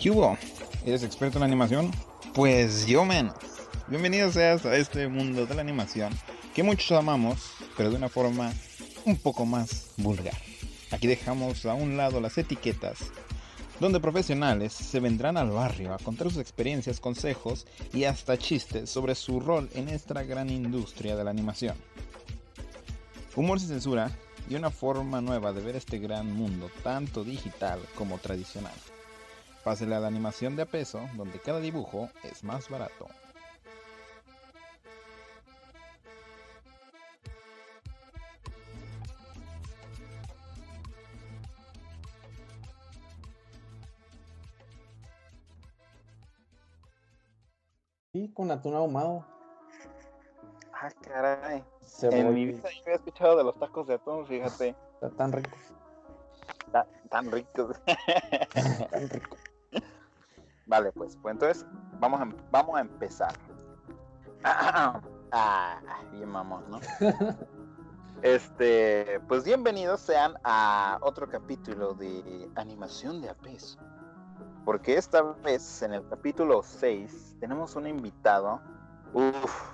¿Qué hubo? ¿Eres experto en animación? Pues yo menos. Bienvenido seas a este mundo de la animación que muchos amamos, pero de una forma un poco más vulgar. Aquí dejamos a un lado las etiquetas, donde profesionales se vendrán al barrio a contar sus experiencias, consejos y hasta chistes sobre su rol en esta gran industria de la animación. Humor sin censura y una forma nueva de ver este gran mundo, tanto digital como tradicional. Pásele a la animación de a peso, donde cada dibujo es más barato. Y con atún ahumado. Ah, caray. Se En mi vida yo había escuchado de los tacos de atún, fíjate. Está tan rico. Ta- tan ricos. Tan rico. Vale, pues, pues entonces vamos a, em- vamos a empezar. Ah, bien mamón, ¿no? Este, pues bienvenidos sean a otro capítulo de animación de a peso. Porque esta vez, en el capítulo 6, tenemos un invitado, uff,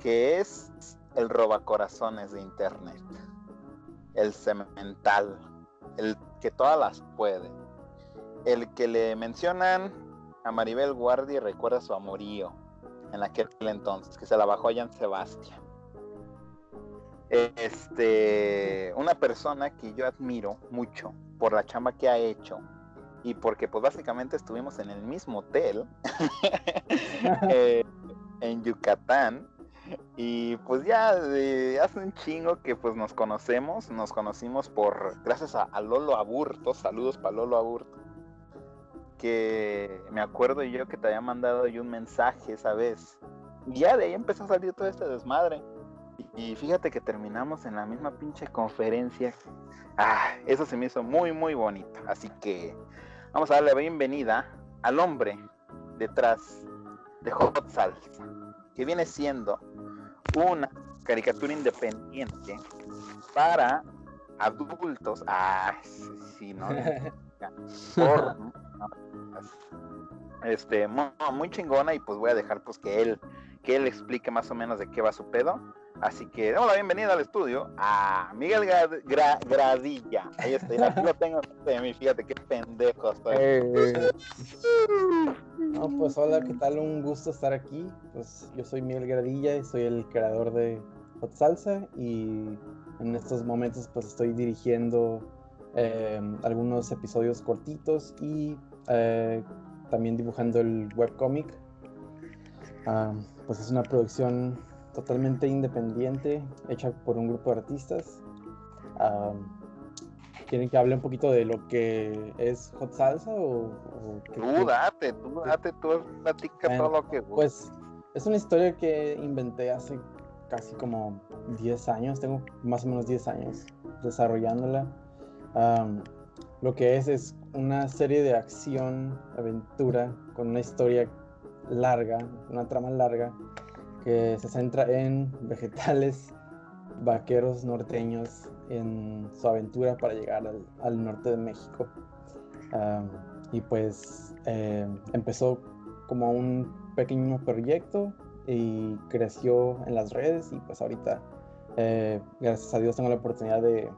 que es el robacorazones de internet, el cemental, el que todas las puede, el que le mencionan a Maribel Guardia y recuerda su amorío en aquel entonces, que se la bajó allá en Sebastián. Este, una persona que yo admiro mucho por la chamba que ha hecho y porque pues básicamente estuvimos en el mismo hotel eh, en Yucatán y pues ya de hace un chingo que pues nos conocemos, nos conocimos por gracias a, a Lolo Aburto, saludos para Lolo Aburto, que me acuerdo yo que te había mandado yo un mensaje esa vez. Y ya de ahí empezó a salir todo este desmadre. Y, y fíjate que terminamos en la misma pinche conferencia. Ah, eso se me hizo muy muy bonito. Así que vamos a darle la bienvenida al hombre detrás de Hot Salsa, que viene siendo una caricatura independiente para adultos. Ah, sí, ¿no? ¿no? Este, muy, muy chingona y pues voy a dejar pues que él, que él explique más o menos de qué va su pedo. Así que damos la bienvenida al estudio a Miguel Gra- Gra- Gradilla. Ahí está, mira, aquí lo tengo de mí, fíjate qué pendejo estoy. Eh, No, pues hola, ¿qué tal? Un gusto estar aquí. Pues yo soy Miguel Gradilla y soy el creador de Hot Salsa y en estos momentos pues estoy dirigiendo eh, algunos episodios cortitos y eh, también dibujando el webcomic. Ah, pues es una producción totalmente independiente hecha por un grupo de artistas. Ah, ¿Quieren que hable un poquito de lo que es Hot Salsa o, o qué- Tú date, tú date, tú platica Bueno, todo lo que. Pues es una historia que inventé hace casi como 10 años, tengo más o menos 10 años desarrollándola. Am, lo que es es una serie de acción, aventura, con una historia larga, una trama larga, que se centra en vegetales, vaqueros norteños, en su aventura para llegar al, norte de México. Y pues eh, empezó como un pequeño proyecto y creció en las redes y pues ahorita eh, gracias a Dios tengo la oportunidad de,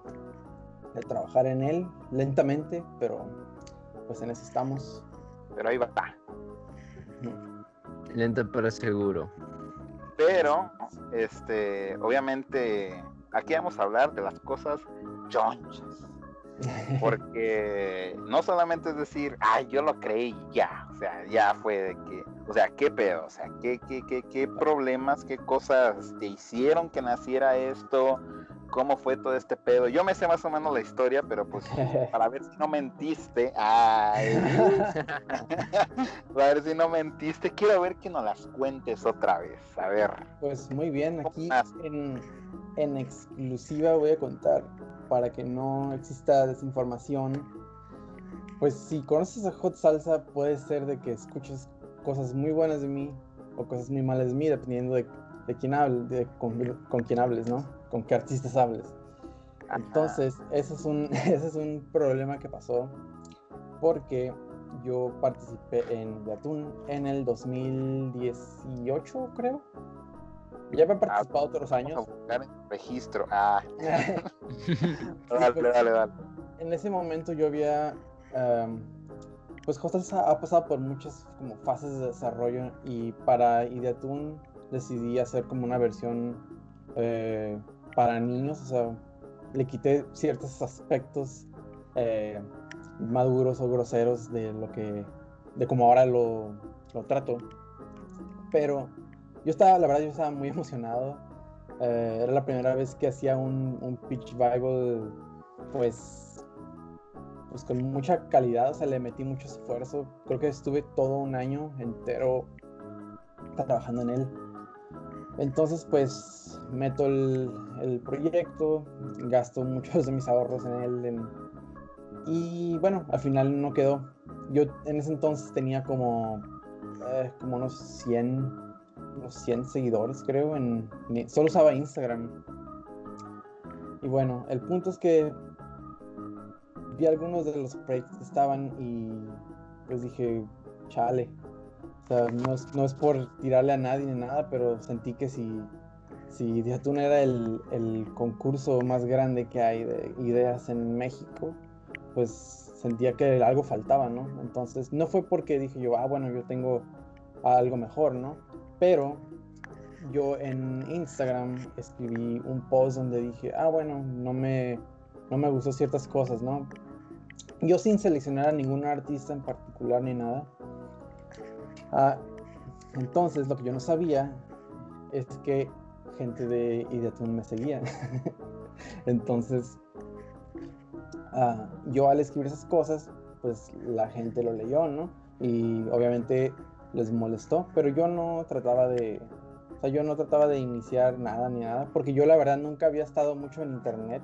de trabajar en él lentamente, pero pues en eso estamos. Pero ahí va. Lento pero seguro. Pero, este, obviamente, aquí vamos a hablar de las cosas chonchas. Porque no solamente es decir, ay, yo lo creí ya, o sea, ya fue de que, o sea, qué pedo, o sea, qué, qué, qué, qué problemas, qué cosas te hicieron que naciera esto, cómo fue todo este pedo. Yo me sé más o menos la historia, pero pues para ver si no mentiste, ay, para ver si no mentiste, quiero ver que nos las cuentes otra vez, a ver. Pues muy bien, aquí en, en exclusiva voy a contar para que no exista desinformación. Pues si conoces a Hot Salsa, puede ser de que escuches cosas muy buenas de mí o cosas muy malas de mí, dependiendo de, de quién hables, de con, con quién hables, ¿no? Con qué artistas hables. Entonces, ese es un, ese es un problema que pasó porque yo participé en Yatun en el 2018, creo. Ya había participado Ah, otros Vamos años. a buscar en registro. Ah, dale, pues, dale, dale. en ese momento yo había, am, pues Hostels ha, ha pasado por muchas como fases de desarrollo y para Ideatun decidí hacer como una versión eh, para niños, o sea, le quité ciertos aspectos eh, maduros o groseros de lo que, de como ahora lo, trato, pero yo estaba, la verdad, yo estaba muy emocionado. Eh, era la primera vez que hacía un, un pitch Bible, pues, pues con mucha calidad, o sea, le metí mucho esfuerzo. Creo que estuve todo un año entero trabajando en él. Entonces, pues, meto el, el proyecto, gasto muchos de mis ahorros en él. y bueno, al final no quedó. Yo en ese entonces tenía como, eh, como unos 100 unos 100 seguidores, creo. En, solo usaba Instagram. Y bueno, el punto es que vi algunos de los proyectos que estaban y pues dije, chale. Sea, no es, no es por tirarle a nadie ni nada, pero sentí que si, si Diatun era el, el concurso más grande que hay de ideas en México, pues sentía que algo faltaba, ¿no? Entonces, no fue porque dije yo, ah, bueno, yo tengo algo mejor, ¿no? Pero yo en Instagram escribí un post donde dije, ah, bueno, no me, no me gustó ciertas cosas, ¿no? Yo sin seleccionar a ningún artista en particular ni nada. Ah, entonces, lo que yo no sabía es que gente de Ideatun me seguía. entonces, ah, yo al escribir esas cosas, pues la gente lo leyó, ¿no? Y obviamente les molestó, pero yo no trataba de, o sea, yo no trataba de iniciar nada ni nada, porque yo la verdad nunca había estado mucho en internet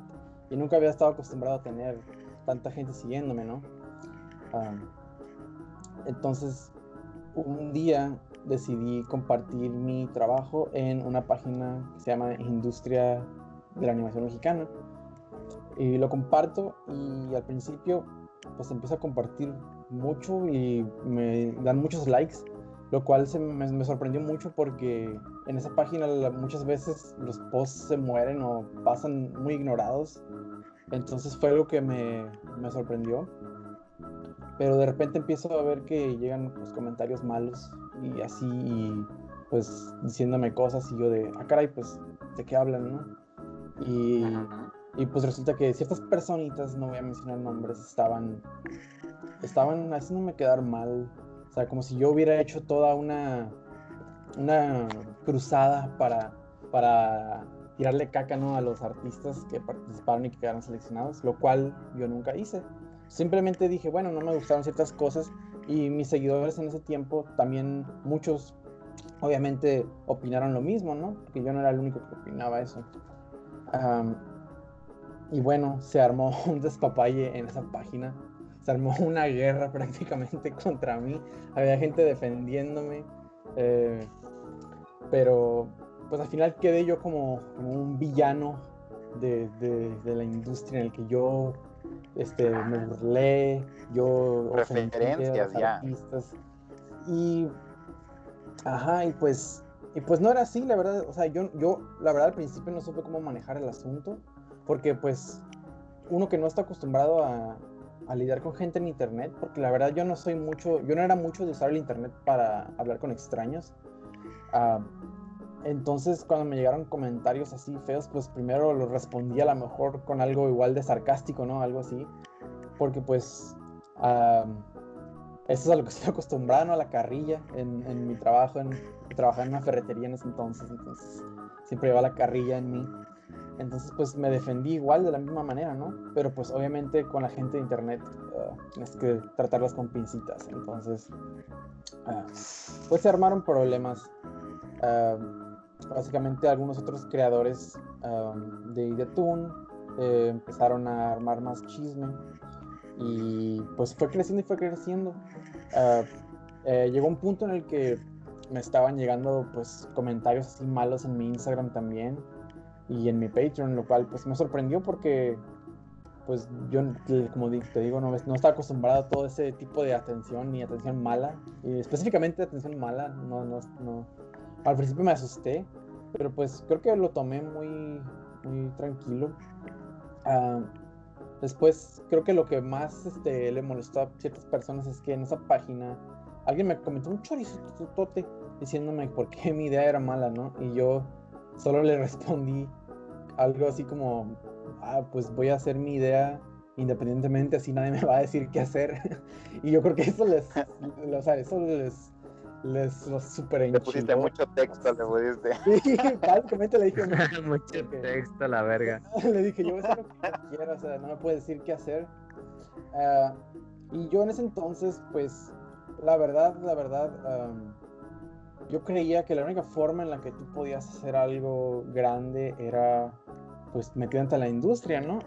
y nunca había estado acostumbrado a tener tanta gente siguiéndome, ¿no? Ah, entonces, un día decidí compartir mi trabajo en una página que se llama Industria de la Animación Mexicana. Y lo comparto y al principio pues empiezo a compartir mucho y me dan muchos likes, lo cual me, me sorprendió mucho porque en esa página muchas veces los posts se mueren o pasan muy ignorados. Entonces fue algo que me, me sorprendió. Pero de repente empiezo a ver que llegan pues, comentarios malos y así, y, pues diciéndome cosas y yo de, ah, caray, pues, ¿de qué hablan, no? Y, y pues resulta que ciertas personitas, no voy a mencionar nombres, estaban, estaban haciéndome quedar mal. O sea, como si yo hubiera hecho toda una, una cruzada para, para tirarle caca ¿no? a los artistas que participaron y que quedaron seleccionados, lo cual yo nunca hice. Simplemente dije, bueno, no me gustaron ciertas cosas y mis seguidores en ese tiempo también muchos obviamente opinaron lo mismo, ¿no? Porque yo no era el único que opinaba eso. Y bueno, se armó un despapalle en esa página. Se armó una guerra prácticamente contra mí. Había gente defendiéndome. eh, pero pues al final quedé yo como, como un villano de, de- de la industria en el que yo este, me burlé, yo Referencias ya. artistas. Y, ajá, y pues, y pues no era así, la verdad, o sea, yo, yo la verdad al principio no supe cómo manejar el asunto, porque pues uno que no está acostumbrado a, a lidiar con gente en internet, porque la verdad yo no soy mucho, yo no era mucho de usar el internet para hablar con extraños. Ah, entonces cuando me llegaron comentarios así feos, pues primero los respondí a lo mejor con algo igual de sarcástico, ¿no? Algo así. Porque pues ah, eso es a lo que estoy acostumbrado, ¿no? A la carrilla en, mi trabajo, en, trabajaba en una ferretería en ese entonces, entonces siempre llevaba la carrilla en mí. Entonces, pues me defendí igual de la misma manera, ¿no? Pero pues obviamente con la gente de internet ah, tienes que tratarlas con pincitas. Entonces, ah, pues se armaron problemas. Ah, básicamente algunos otros creadores ah, de Ideatoon eh, empezaron a armar más chisme y pues fue creciendo y fue creciendo. Eh, llegó un punto en el que me estaban llegando pues comentarios así malos en mi Instagram también y en mi Patreon, lo cual pues me sorprendió porque pues yo, como te digo, no, no estaba acostumbrado a todo ese tipo de atención ni atención mala, y específicamente atención mala, no, no, no. Al principio me asusté, pero pues creo que lo tomé muy, muy tranquilo. Ah, después creo que lo que más este, le molestó a ciertas personas es que en esa página alguien me comentó un chorizo diciéndome por qué mi idea era mala, ¿no? Y yo solo le respondí algo así como, ah, pues voy a hacer mi idea independientemente, así nadie me va a decir qué hacer. y yo creo que eso les, o sea, eso les, les los super Le pusiste mucho texto, le pusiste. Sí, básicamente le dije mucho texto, la verga. le dije, yo voy a hacer lo que quiera, o sea, no me puede decir qué hacer. Uh, y yo en ese entonces, pues, la verdad, la verdad, um, yo creía que la única forma en la que tú podías hacer algo grande era pues metiéndote en la industria, ¿no?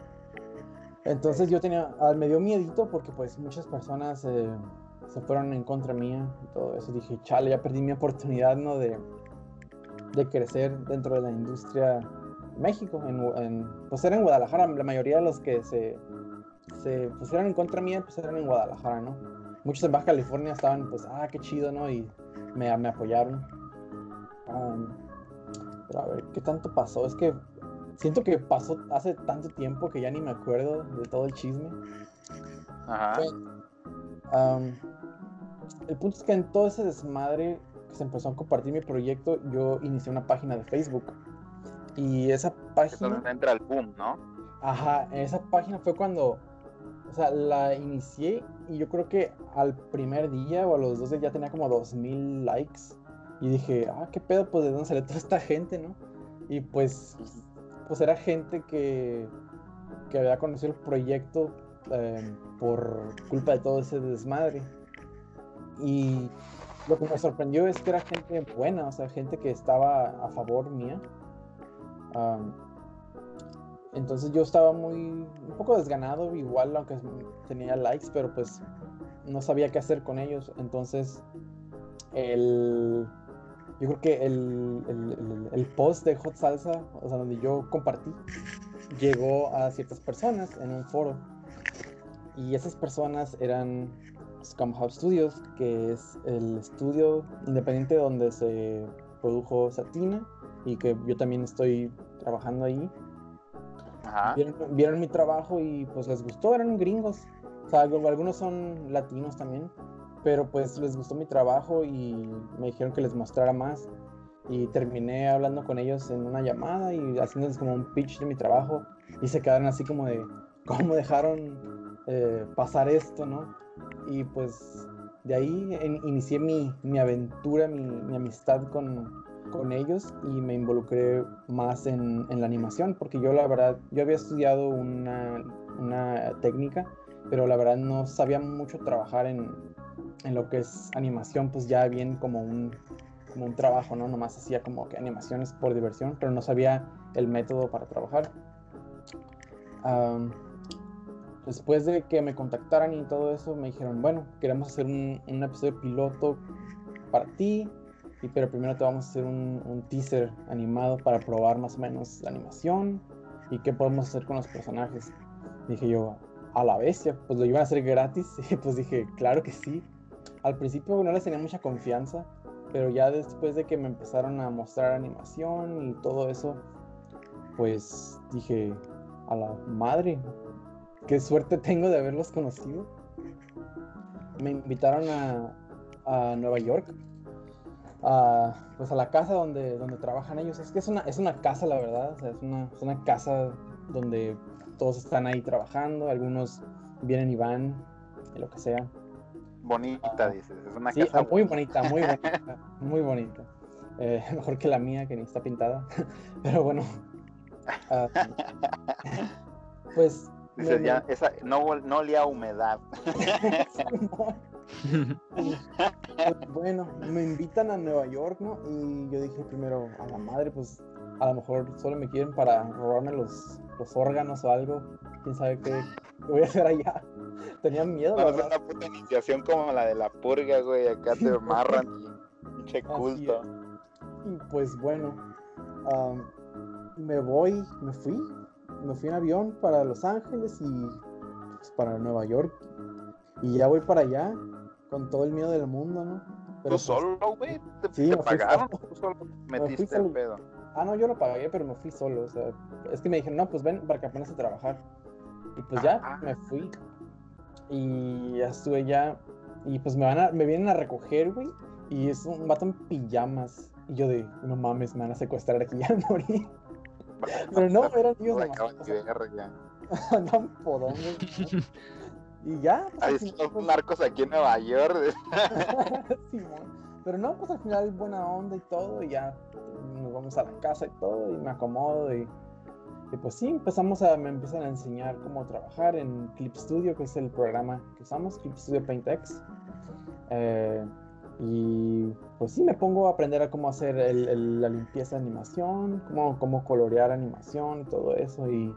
Entonces yo tenía, ah, me dio miedito porque pues muchas personas eh, se fueron en contra mía y todo eso. Dije, chale, ya perdí mi oportunidad, ¿no? De, de crecer dentro de la industria México. En, pues era en Guadalajara, la mayoría de los que se, se pusieron en contra mía pues eran en Guadalajara, ¿no? Muchos en Baja California estaban pues, ah, qué chido, ¿no? Y me, me apoyaron. pero a ver, ¿qué tanto pasó? Es que siento que pasó hace tanto tiempo que ya ni me acuerdo de todo el chisme. Ajá. El punto es que en todo ese desmadre que se empezó a compartir mi proyecto, yo inicié una página de Facebook. Y esa página. entra el boom, ¿no? Ajá, esa página fue cuando. O sea, la inicié y yo creo que al primer día o a los dos días ya tenía como 2000 likes. Y dije, ah, qué pedo, pues de dónde sale toda esta gente, ¿no? Y pues pues era gente que, que había conocido el proyecto em, por culpa de todo ese desmadre. Y lo que me sorprendió es que era gente buena, o sea, gente que estaba a favor mía. entonces yo estaba muy, un poco desganado, igual, aunque tenía likes, pero pues no sabía qué hacer con ellos. Entonces, el yo creo que el, post de Hot Salsa, o sea, donde yo compartí, llegó a ciertas personas en un foro. Y esas personas eran Scum Hub Studios, que es el estudio independiente donde se produjo Satina y que yo también estoy trabajando ahí. Vieron, vieron, mi trabajo y pues les gustó, eran gringos. O sea, algunos son latinos también pero pues les gustó mi trabajo y me dijeron que les mostrara más y terminé hablando con ellos en una llamada y haciéndoles como un pitch de mi trabajo y se quedaron así como de cómo dejaron eh, pasar esto, ¿no? Y pues de ahí inicié mi, mi aventura, mi, mi amistad con, con, ellos y me involucré más en, en, la animación porque yo la verdad, yo había estudiado una, una técnica, pero la verdad no sabía mucho trabajar en, en lo que es animación, pues ya bien como un, como un trabajo, ¿no? Nomás hacía como que animaciones por diversión, pero no sabía el método para trabajar. Después de que me contactaran y todo eso, me dijeron, bueno, queremos hacer un, episodio piloto para ti, y, pero primero te vamos a hacer un, un, teaser animado para probar más o menos la animación y qué podemos hacer con los personajes. Dije yo, a la bestia, pues lo iban a hacer gratis, y pues dije, claro que sí al principio no les tenía mucha confianza, pero ya después de que me empezaron a mostrar animación y todo eso, pues dije, a la madre, qué suerte tengo de haberlos conocido. Me invitaron a, Nueva York, a, pues a la casa donde, donde trabajan ellos. Es que es una, es una casa, la verdad, es, una, es una casa donde todos están ahí trabajando, algunos vienen y van, y lo que sea bonita, dices. Es una sí, casa muy bonita, muy bonita, muy bonita. Eh, mejor que la mía, que ni está pintada. Pero bueno. Uh, pues. Dices, ya, esa, no, no olía humedad. bueno, me invitan a Nueva York, ¿no? Y yo dije primero, a la madre, pues a lo mejor solo me quieren para robarme los, los órganos o algo. Quién sabe qué, voy a hacer allá. Tenía miedo. No, una puta iniciación como la de la purga, güey. Acá te amarran pinche culto. Y pues bueno, me voy, me fui. Me fui en avión para Los Ángeles y pues, para Nueva York. Y ya voy para allá con todo el miedo del mundo, ¿no? ¿Tú pues, solo, güey? ¿Te, sí, te me pagaron? solo. ¿Tú solo Me metiste el solo. pedo? Ah, no, yo lo pagué, pero me fui solo. O sea, es que me dijeron, no, pues ven para que aprendas a trabajar. Y pues ya, me fui. Y ya estuve ya. Y pues me van a, me vienen a recoger, güey. Y es un vato en pijamas. Y yo de, no mames, me van a secuestrar aquí, ya morí. Pero no, eran ellos nomás. andaban podongos. Y ya, pues, Hay final, pues, narcos aquí en Nueva York. Simón. Pero no, pues al final buena onda y todo, y ya nos vamos a la casa y todo, y me acomodo y, y pues sí, empezamos a, me empiezan a enseñar cómo trabajar en Clip Studio, que es el programa que usamos, Clip Studio PaintX. Eh, y pues sí, me pongo a aprender a cómo hacer el- el- la limpieza de animación, cómo, cómo colorear animación todo eso, y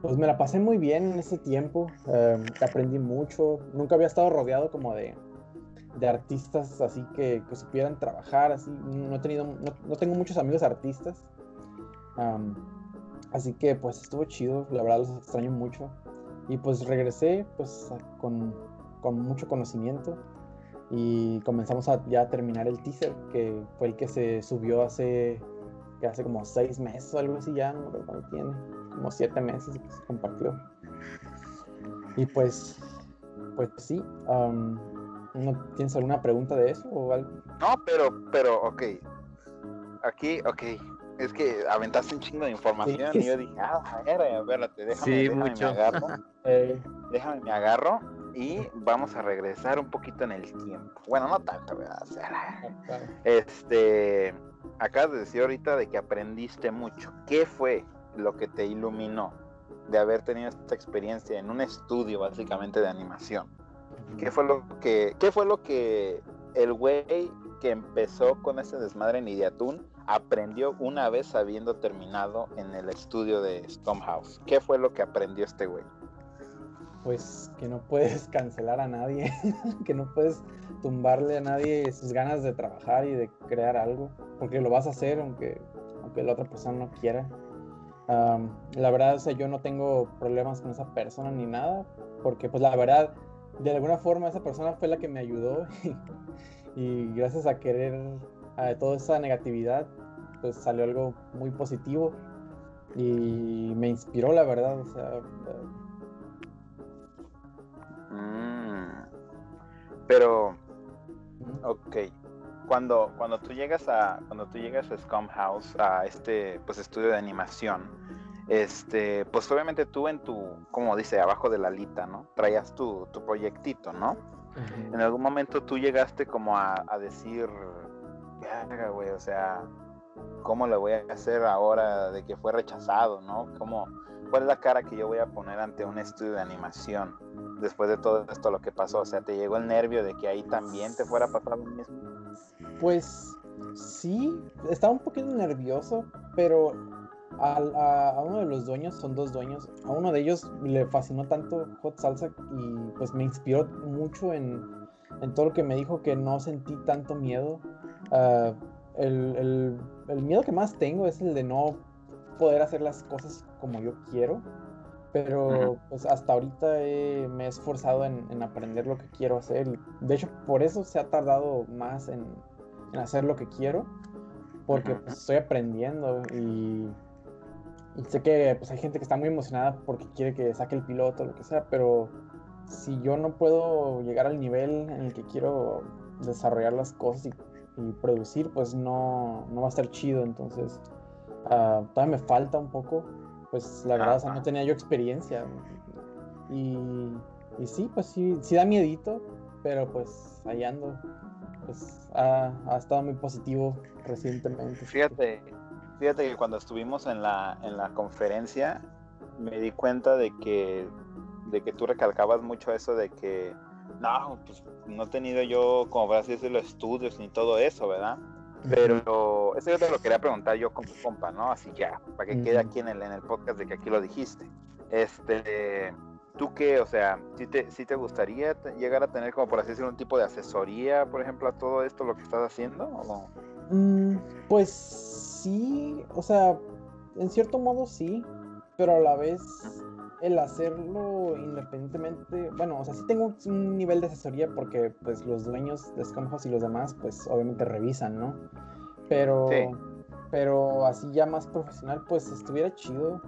pues me la pasé muy bien en ese tiempo, eh, aprendí mucho, nunca había estado rodeado como de de artistas así que, que supieran trabajar, así, no he tenido, no, no tengo muchos amigos artistas, am, así que pues estuvo chido, la verdad los extraño mucho, y pues regresé pues con, con mucho conocimiento, y comenzamos a ya terminar el teaser, que fue el que se subió hace, que hace como seis meses o algo así ya, no me cuánto tiene, como siete meses que se compartió, y pues, pues sí, am, ¿No tienes alguna pregunta de eso o algo? No, pero, pero, ok. Aquí, ok. Es que aventaste un chingo de información Sí. y yo dije, ah, a ver, espérate, déjame, Sí, déjame mucho. me agarro, Eh, déjame me agarro y vamos a regresar un poquito en el tiempo. Bueno, no tanto, ¿verdad? O sea, este, acabas de decir ahorita de que aprendiste mucho. ¿Qué fue lo que te iluminó de haber tenido esta experiencia en un estudio básicamente de animación? ¿Qué fue lo que, qué fue lo que el güey que empezó con ese desmadre en Idiatún aprendió una vez habiendo terminado en el estudio de Stonehouse? ¿Qué fue lo que aprendió este güey? Pues que no puedes cancelar a nadie, que no puedes tumbarle a nadie sus ganas de trabajar y de crear algo, porque lo vas a hacer aunque, aunque la otra persona no quiera. La verdad, o sea, yo no tengo problemas con esa persona ni nada, porque pues la verdad, de alguna forma esa persona fue la que me ayudó y, y gracias a querer a toda esa negatividad, pues salió algo muy positivo y me inspiró, la verdad, o sea, Mm. Pero, ok. Cuando, cuando tú llegas a cuando tú llegas a Scum House, a este pues estudio de animación, este, pues obviamente tú en tu, como dice, abajo de la lita, ¿no? Traías tu, tu proyectito, ¿no? En algún momento tú llegaste como a, a decir, verga, güey, o sea, ¿cómo le voy a hacer ahora de que fue rechazado, ¿no? ¿Cómo, ¿Cuál es la cara que yo voy a poner ante un estudio de animación después de todo esto lo que pasó? O sea, ¿te llegó el nervio de que ahí también te fuera a pasar lo mismo? Pues sí, estaba un poquito nervioso, pero al- a, a uno de los dueños, son dos dueños, a uno de ellos le fascinó tanto Hot Salsa y pues me inspiró mucho en, en todo lo que me dijo que no sentí tanto miedo. Ah, el, el- el miedo que más tengo es el de no poder hacer las cosas como yo quiero. Pero Ujú. pues hasta ahorita he- me he esforzado en, en aprender lo que quiero hacer. y, De hecho, por eso se ha tardado más en, en hacer lo que quiero. Porque Ujú. pues, estoy aprendiendo y, y sé que pues, hay gente que está muy emocionada porque quiere que saque el piloto, lo que sea. Pero si yo no puedo llegar al nivel en el que quiero desarrollar las cosas y, y producir, pues no, no va a estar chido. Entonces, ah, todavía me falta un poco. Pues la verdad, o sea, no tenía yo experiencia. Y, y sí, pues sí, sí da miedito, pero pues ahí ando. Pues ha, ha estado muy positivo recientemente. Fíjate, fíjate que cuando estuvimos en la, en la conferencia me di cuenta de que, de que tú recalcabas mucho eso de que no, pues no he tenido yo, como por así decirlo, estudios ni todo eso, ¿verdad? Pero eso yo te lo quería preguntar yo con tu compa, ¿no? Así ya, para que quede aquí en el, en el podcast de que aquí lo dijiste. Este, ¿tú qué? O sea, ¿sí te, sí te gustaría llegar a tener como por así decirlo un tipo de asesoría, por ejemplo, a todo esto, lo que estás haciendo? ¿O no? Mm, pues sí, o sea, en cierto modo sí, pero a la vez el hacerlo independientemente, bueno, o sea, sí tengo un nivel de asesoría porque pues los dueños de Scumhouse y los demás pues obviamente revisan, ¿no? Pero, pero así ya más profesional pues estuviera chido,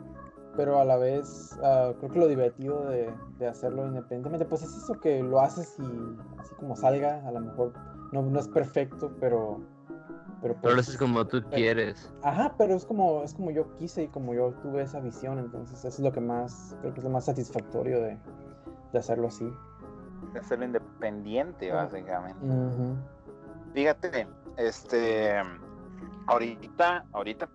pero a la vez ah, creo que lo divertido de, de, hacerlo independientemente pues es eso que lo haces y así como salga, a lo mejor no, no es perfecto, pero pero, lo haces como tú quieres. Ajá, pero es como, es como yo quise y como yo tuve esa visión, entonces eso es lo que más, creo que es lo más satisfactorio de, de hacerlo así. De hacerlo independiente, básicamente. Fíjate, este, ahorita, ahorita,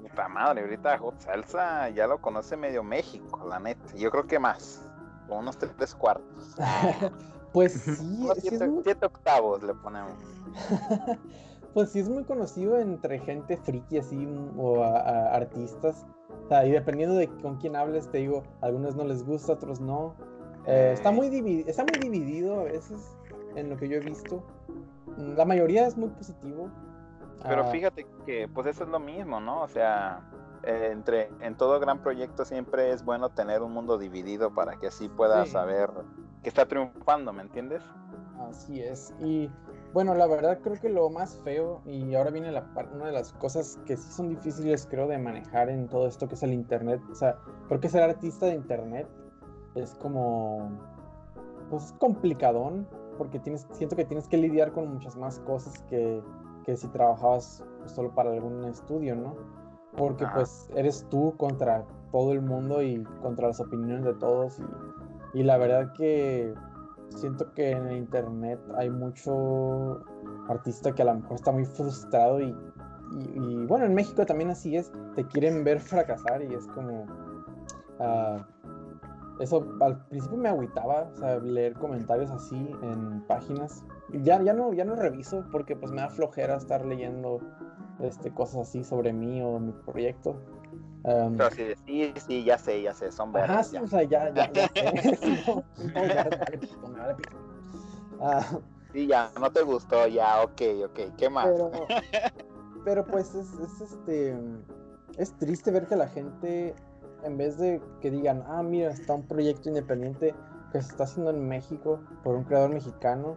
puta madre, ahorita Hot Salsa ya lo conoce medio México, la neta. Yo creo que más, con unos tres cuartos. pues sí, siete, octavos le ponemos. pues sí es muy conocido entre gente friki así o artistas. O sea, y dependiendo de con quién hables, te digo, a algunos no les gusta, otros no. Eh, está, muy está muy dividido a veces en lo que yo he visto. La mayoría es muy positivo. Pero ah. fíjate que pues eso es lo mismo, ¿no? O sea, entre en todo gran proyecto siempre es bueno tener un mundo dividido para que así puedas saber que está triunfando, ¿me entiendes? Así es. Y bueno, la verdad creo que lo más feo, y ahora viene la, una de las cosas que sí son difíciles creo de manejar en todo esto que es el Internet, o sea, porque ser artista de Internet es como, pues complicadón, porque tienes, siento que tienes que lidiar con muchas más cosas que, que si trabajabas solo para algún estudio, ¿no? Porque pues eres tú contra todo el mundo y contra las opiniones de todos y, y la verdad que siento que en el internet hay mucho artista que a lo mejor está muy frustrado y, bueno, en México también así es, te quieren ver fracasar y es como... Uh, eso al principio me agüitaba, o sea, leer comentarios así en páginas. Ya, ya, no, ya no reviso porque pues me da flojera estar leyendo este, cosas así sobre mí o mi proyecto. Um, Pero sí, sí, sí, ya sé, ya sé, son verdes. Ajá, sí, o sea, ya, ya, ya sé. no, no, ya, uh, sí, ya, no te gustó, ya, ok, ok, ¿qué más? Pero, pero pues es, es, este, es triste ver que la gente, en vez de que digan, ah, mira, está un proyecto independiente que se está haciendo en México por un creador mexicano,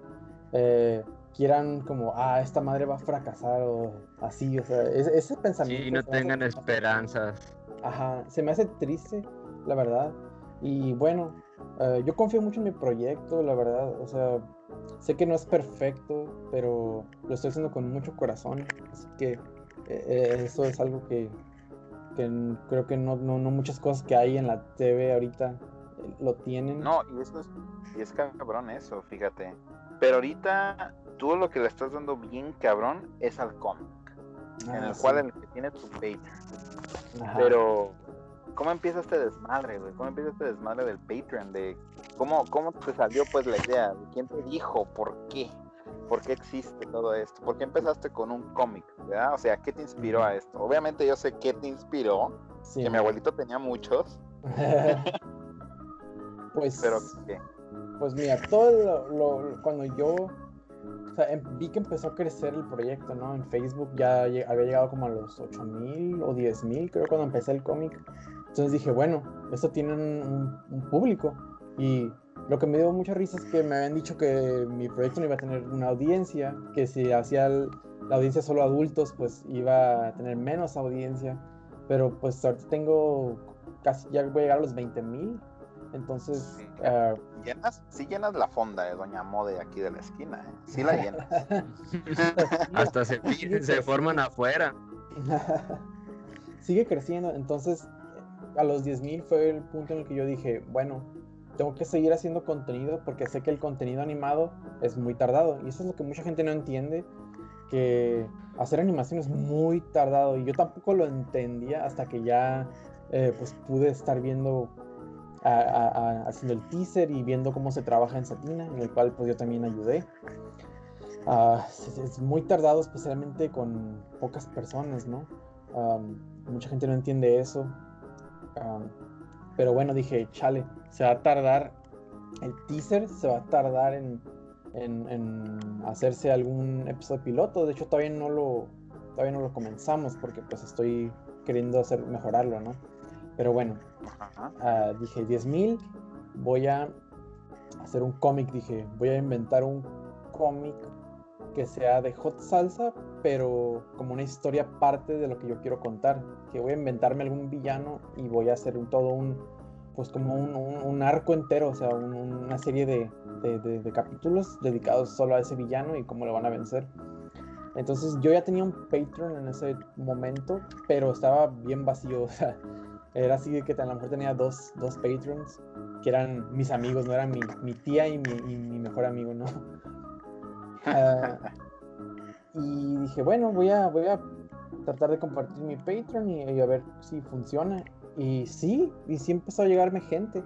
eh, quieran como, ah, esta madre va a fracasar o así, o sea, ese, pensamiento. Sí, no tengan esperanzas. Ajá, se me hace triste, la verdad. Y bueno, eh, yo confío mucho en mi proyecto, la verdad, o sea, sé que no es perfecto, pero lo estoy haciendo con mucho corazón, así que eh, eh, eso es algo que, creo que no, no, muchas cosas que hay en la TV ahorita lo tienen. No, y eso es, y es cabrón eso, fíjate. Pero ahorita tú lo que le estás dando bien cabrón es al en ah, el cual el que tiene tu Patreon. Pero, ¿cómo empieza este desmadre, güey? ¿Cómo empieza este desmadre del Patreon? De cómo, cómo te salió pues la idea, quién te dijo, por qué, por qué existe todo esto, por qué empezaste con un cómic, ¿verdad? O sea, ¿qué te inspiró a esto? Obviamente yo sé qué te inspiró, que mi abuelito tenía muchos. pues, pero ¿qué? Pues mira, todo lo, cuando yo o sea, em, vi que empezó a crecer el proyecto, ¿no? En Facebook ya había llegado como a los 8000 o 10000, creo, cuando empecé el cómic. Entonces dije, bueno, esto tiene un, público. Y lo que me dio mucha risa es que me habían dicho que mi proyecto no iba a tener una audiencia, que si hacía la audiencia solo adultos, pues iba a tener menos audiencia. Pero pues ahorita tengo casi, ya voy a llegar a los 20000 entonces. Uh, ¿Llenas? Sí, llenas la fonda de Doña Mode aquí de la esquina. ¿eh? Sí la llenas. Hasta se, se forman afuera. Sigue creciendo. Entonces, a los 10.000 fue el punto en el que yo dije, bueno, tengo que seguir haciendo contenido porque sé que el contenido animado es muy tardado. Y eso es lo que mucha gente no entiende. Que hacer animación es muy tardado. Y yo tampoco lo entendía hasta que ya eh, pues pude estar viendo haciendo el teaser y viendo cómo se trabaja en Satina, en el cual pues yo también ayudé. Ah, es, muy tardado, especialmente con pocas personas, ¿no? mucha gente no entiende eso. pero bueno, dije, chale, se va a tardar, el teaser se va a tardar en, en, hacerse algún episodio piloto. De hecho, todavía no lo, todavía no lo comenzamos porque pues estoy queriendo hacer, mejorarlo, ¿no? Pero bueno, uh, dije 10 mil, voy a hacer un cómic, dije, voy a inventar un cómic que sea de hot salsa, pero como una historia parte de lo que yo quiero contar. Que voy a inventarme algún villano y voy a hacer un, todo un, pues como un, un, arco entero, o sea, una serie de, de, de, capítulos dedicados solo a ese villano y cómo lo van a vencer. Entonces yo ya tenía un Patreon en ese momento, pero estaba bien vacío, o sea, era así de que a lo mejor tenía dos, dos Patreons, que eran mis amigos, no eran mi, mi tía y mi, y mi, mejor amigo, ¿no? Uh, y dije, bueno, voy a, voy a tratar de compartir mi Patreon y, a ver si funciona. Y sí, y sí empezó a llegarme gente.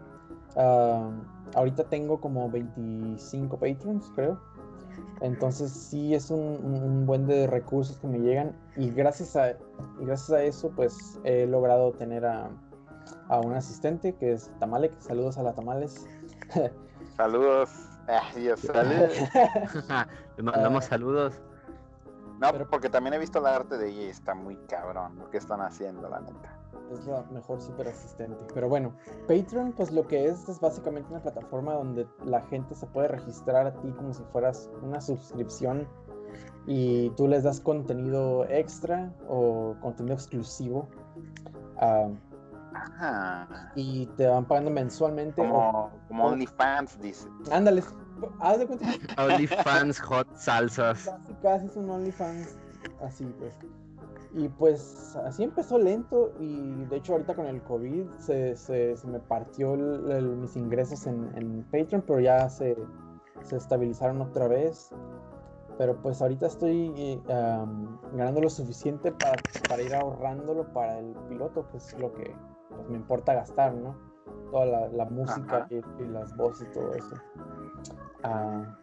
Uh, ahorita tengo como 25 Patreons, creo. Entonces sí es un, un, buen de recursos que me llegan y gracias a, y gracias a eso pues he logrado tener a, a un asistente que es Tamalek. Saludos a la Tamales. Saludos. saludos. Le mandamos saludos. No, pero porque también he visto la arte de ella y está muy cabrón lo que están haciendo, la neta. Es la mejor super asistente. Pero bueno, Patreon, pues lo que es es básicamente una plataforma donde la gente se puede registrar a ti como si fueras una suscripción y tú les das contenido extra o contenido exclusivo. Ajá. Y te van pagando mensualmente. Como, como OnlyFans, dice. Ándale, haz de cuenta. OnlyFans hot salsas. Casi, casi es un OnlyFans. Así pues. Y pues así empezó lento y de hecho ahorita con el COVID se, se, se me partió mis ingresos en, en, Patreon, pero ya se, se, estabilizaron otra vez. Pero pues ahorita estoy ganando lo suficiente para, para, ir ahorrándolo para el piloto, que es lo que pues, me importa gastar, ¿no? Toda la, la música y, y, las voces y todo eso. Ah,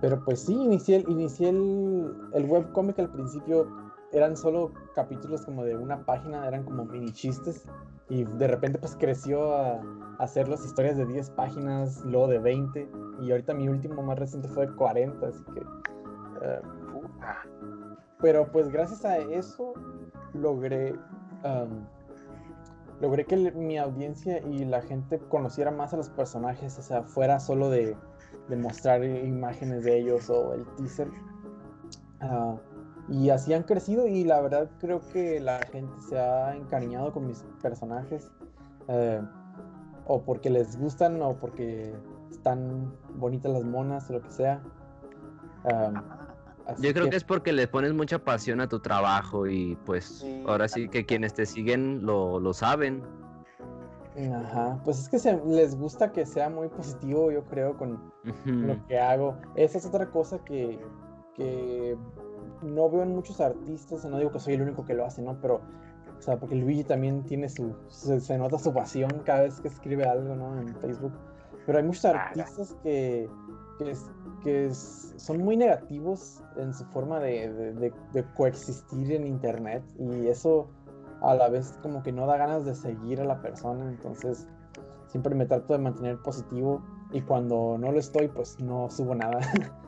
pero pues sí, inicié, inicié el, el webcomic al principio eran solo capítulos como de una página, eran como mini chistes. Y de repente pues creció a, hacer las historias de 10 páginas, luego de 20. Y ahorita mi último más reciente fue de 40, así que... Eh, pero pues gracias a eso logré... logré que mi audiencia y la gente conociera más a los personajes, o sea, fuera solo de, de mostrar imágenes de ellos o el teaser. Uh, y así han crecido y la verdad creo que la gente se ha encariñado con mis personajes. Eh, o porque les gustan o porque están bonitas las monas o lo que sea. Yo creo que... es porque le pones mucha pasión a tu trabajo y pues ahora sí que quienes te siguen lo, lo saben. Ajá, pues es que se, les gusta que sea muy positivo, yo creo, con lo que hago. Esa es otra cosa que, que no veo en muchos artistas, no digo que soy el único que lo hace, ¿no? Pero, o sea, porque Luigi también tiene su, se, nota su pasión cada vez que escribe algo, ¿no? En Facebook. Pero hay muchos artistas que, que, que son muy negativos en su forma de, de, coexistir en Internet y eso a la vez como que no da ganas de seguir a la persona, entonces siempre me trato de mantener positivo y cuando no lo estoy, pues no subo nada.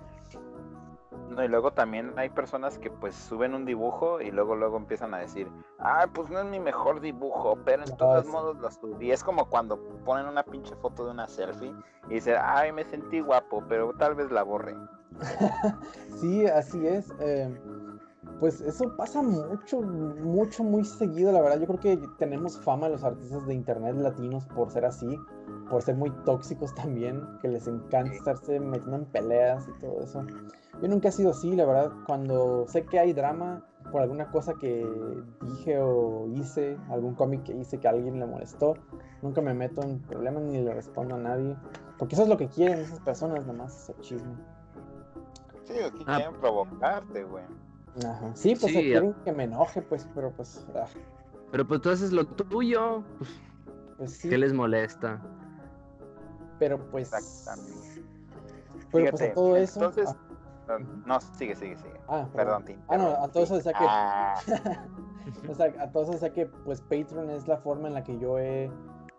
y luego también hay personas que pues suben un dibujo y luego luego empiezan a decir, ah, pues no es mi mejor dibujo, pero en todos modos lo subí. Es como cuando ponen una pinche foto de una selfie y dicen, ay, me sentí guapo, pero tal vez la borre. sí, así es. Em, pues eso pasa mucho, mucho, muy seguido, la verdad. Yo creo que tenemos fama los artistas de internet latinos por ser así, por ser muy tóxicos también, que les encanta estarse metiendo en peleas y todo eso. Yo nunca he sido así, la verdad. Cuando sé que hay drama por alguna cosa que dije o hice, algún cómic que hice que a alguien le molestó, nunca me meto en problemas ni le respondo a nadie. Porque eso es lo que quieren esas personas, nada más ese chisme. Sí, aquí ah. quieren provocarte, güey. Ajá. Sí, pues quieren que me enoje, pues, pero pues. Ah. Pero pues tú haces lo tuyo. Pues, sí. ¿Qué les molesta? Pero pues. Exactamente. Pero pues a todo eso. Entonces, ah, no, sigue, sigue, sigue. Ah, perdón, Ah, no, a todo eso decía que. Ah. o sea, a todo eso decía que, pues, Patreon es la forma en la que yo he.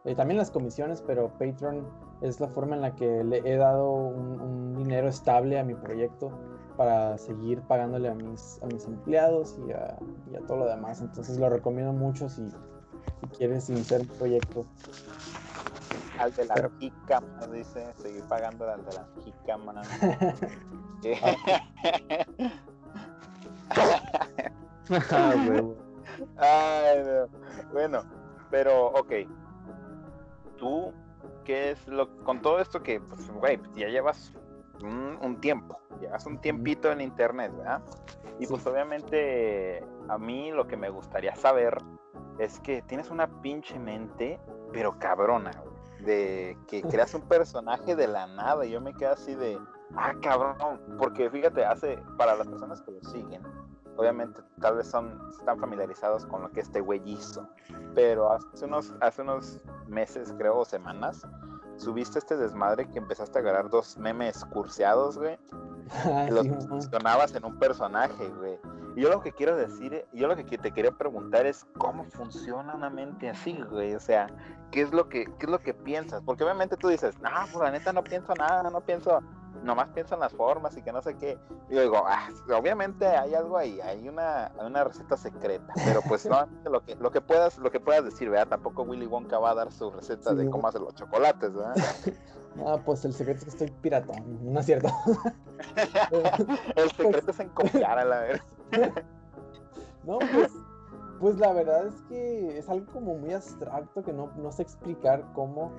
Eh, también las comisiones, pero Patreon es la forma en la que le he dado un, dinero estable a mi proyecto para seguir pagándole a mis, a mis empleados y a, y a, todo lo demás. Entonces lo recomiendo mucho si, si quieres iniciar un proyecto. Al de la Pero... dice, seguir pagando al de la jicama. Ay, Bueno, pero ok. Tú, ¿qué es lo con todo esto que, pues, güey, ya llevas un, tiempo, llevas un tiempito en internet, ¿verdad? Y pues obviamente a mí lo que me gustaría saber es que tienes una pinche mente, pero cabrona, de que creas un personaje de la nada. Y yo me quedo así de, ah, cabrón, porque fíjate, hace, para las personas que lo siguen, obviamente tal vez son, están familiarizados con lo que este güey hizo, pero hace unos, hace unos meses, creo, o semanas, subiste este desmadre que empezaste a agarrar dos memes curseados, güey. Y los funcionabas en un personaje, güey. Y yo lo que quiero decir, yo lo que te quería preguntar es cómo funciona una mente así, güey. O sea, ¿qué es lo que, qué es lo que piensas? Porque obviamente tú dices, no, pues la neta no pienso nada, no pienso nomás pienso en las formas y que no sé qué. Y yo digo, ah, obviamente hay algo ahí, hay una, una receta secreta, pero pues no, lo que, lo que puedas, lo que puedas decir, ¿verdad? Tampoco Willy Wonka va a dar su receta de cómo hacer los chocolates, ¿verdad? Ah, pues el secreto es que estoy piratón, no es cierto. el secreto es en copiar a la vez. no, pues, pues la verdad es que es algo como muy abstracto que no, no sé explicar cómo,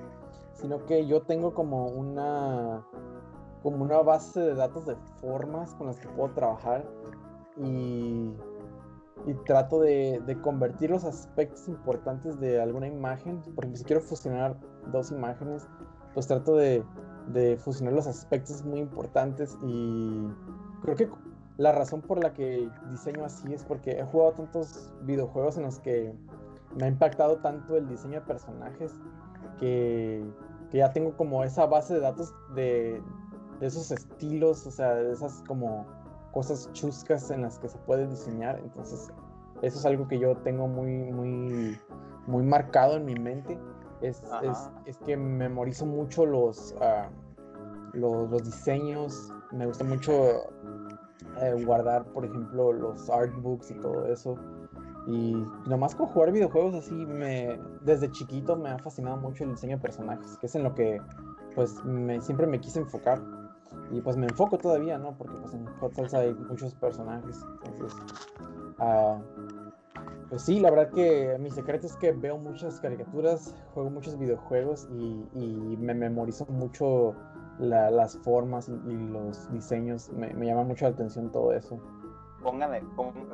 sino que yo tengo como una como una base de datos de formas con las que puedo trabajar y, y trato de, de, convertir los aspectos importantes de alguna imagen. Por ejemplo, si quiero fusionar dos imágenes, pues trato de, de fusionar los aspectos muy importantes y creo que la razón por la que diseño así es porque he jugado tantos videojuegos en los que me ha impactado tanto el diseño de personajes que, que ya tengo como esa base de datos de, de esos estilos, o sea, de esas como cosas chuscas en las que se puede diseñar. Entonces, eso es algo que yo tengo muy, muy, muy marcado en mi mente. Es, es, es que memorizo mucho los, uh, los, los, diseños. Me gusta mucho eh, guardar, por ejemplo, los artbooks y todo eso. Y nomás con jugar videojuegos así, me, desde chiquito me ha fascinado mucho el diseño de personajes, que es en lo que pues me, siempre me quise enfocar. Y pues me enfoco todavía, ¿no? Porque pues en Hot Salsa hay muchos personajes. Entonces, uh, pues sí, la verdad que mi secreto es que veo muchas caricaturas, juego muchos videojuegos y, y me memorizo mucho la, las formas y, los diseños. Me, me, llama mucho la atención todo eso. Pónganle,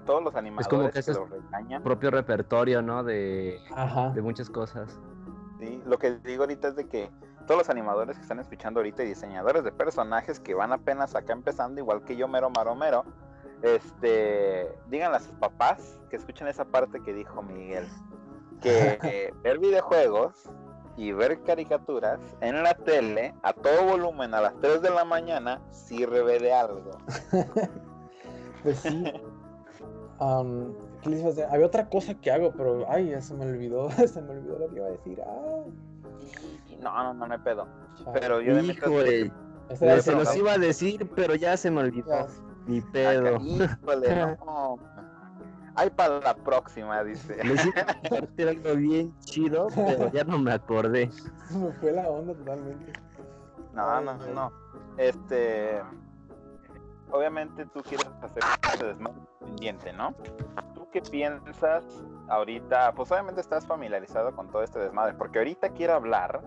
todos los animadores es como que, que lo regañan. propio repertorio, ¿no? De, de muchas cosas. Sí, lo que digo ahorita es de que todos los animadores que están escuchando ahorita y diseñadores de personajes que van apenas acá empezando, igual que yo, mero maromero, este, díganle a sus papás que escuchen esa parte que dijo Miguel, que ver videojuegos y ver caricaturas en la tele a todo volumen a las 3 de la mañana sirve de algo. pues sí. Había otra cosa que hago, pero ay, ya se me olvidó, se me olvidó lo que iba a decir. Ah. No, no, no, hay pedo. Pero yo de Híjole, se los iba a decir, pero ya se me olvidó. Ni pedo. Híjole, no. Ay, para la próxima, dice. Me hiciste algo bien chido, pero ya no me acordé. Me fue la onda totalmente. No, no, no. Este. Obviamente tú quieres hacer este desmadre pendiente, ¿no? ¿Tú qué piensas ahorita? Pues obviamente estás familiarizado con todo este desmadre, porque ahorita quiero hablar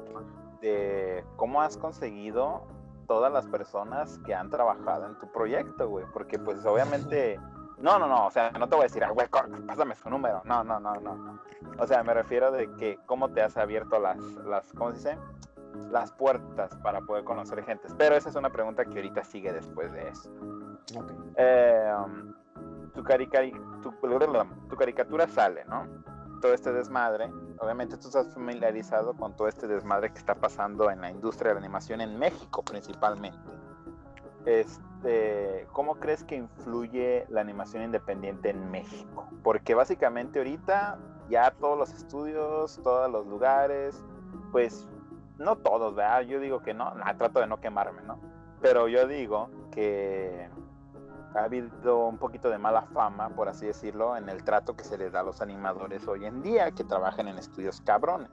de cómo has conseguido todas las personas que han trabajado en tu proyecto, güey, porque pues obviamente... No, no, no, o sea, no te voy a decir, ah, güey, pásame su número. No, no, no, no. O sea, me refiero de que cómo te has abierto las, las, ¿cómo se dice? Las puertas para poder conocer gente. Pero esa es una pregunta que ahorita sigue después de eso. Eh, um, tu, tu, caricatura sale, ¿no? Todo este desmadre. Obviamente tú estás familiarizado con todo este desmadre que está pasando en la industria de la animación en México principalmente. Este, ¿Cómo crees que influye la animación independiente en México? Porque básicamente ahorita ya todos los estudios, todos los lugares, pues no todos, ¿verdad? Yo digo que no, trato de no quemarme, ¿no? Pero yo digo que ha habido un poquito de mala fama, por así decirlo, en el trato que se les da a los animadores hoy en día que trabajan en estudios cabrones.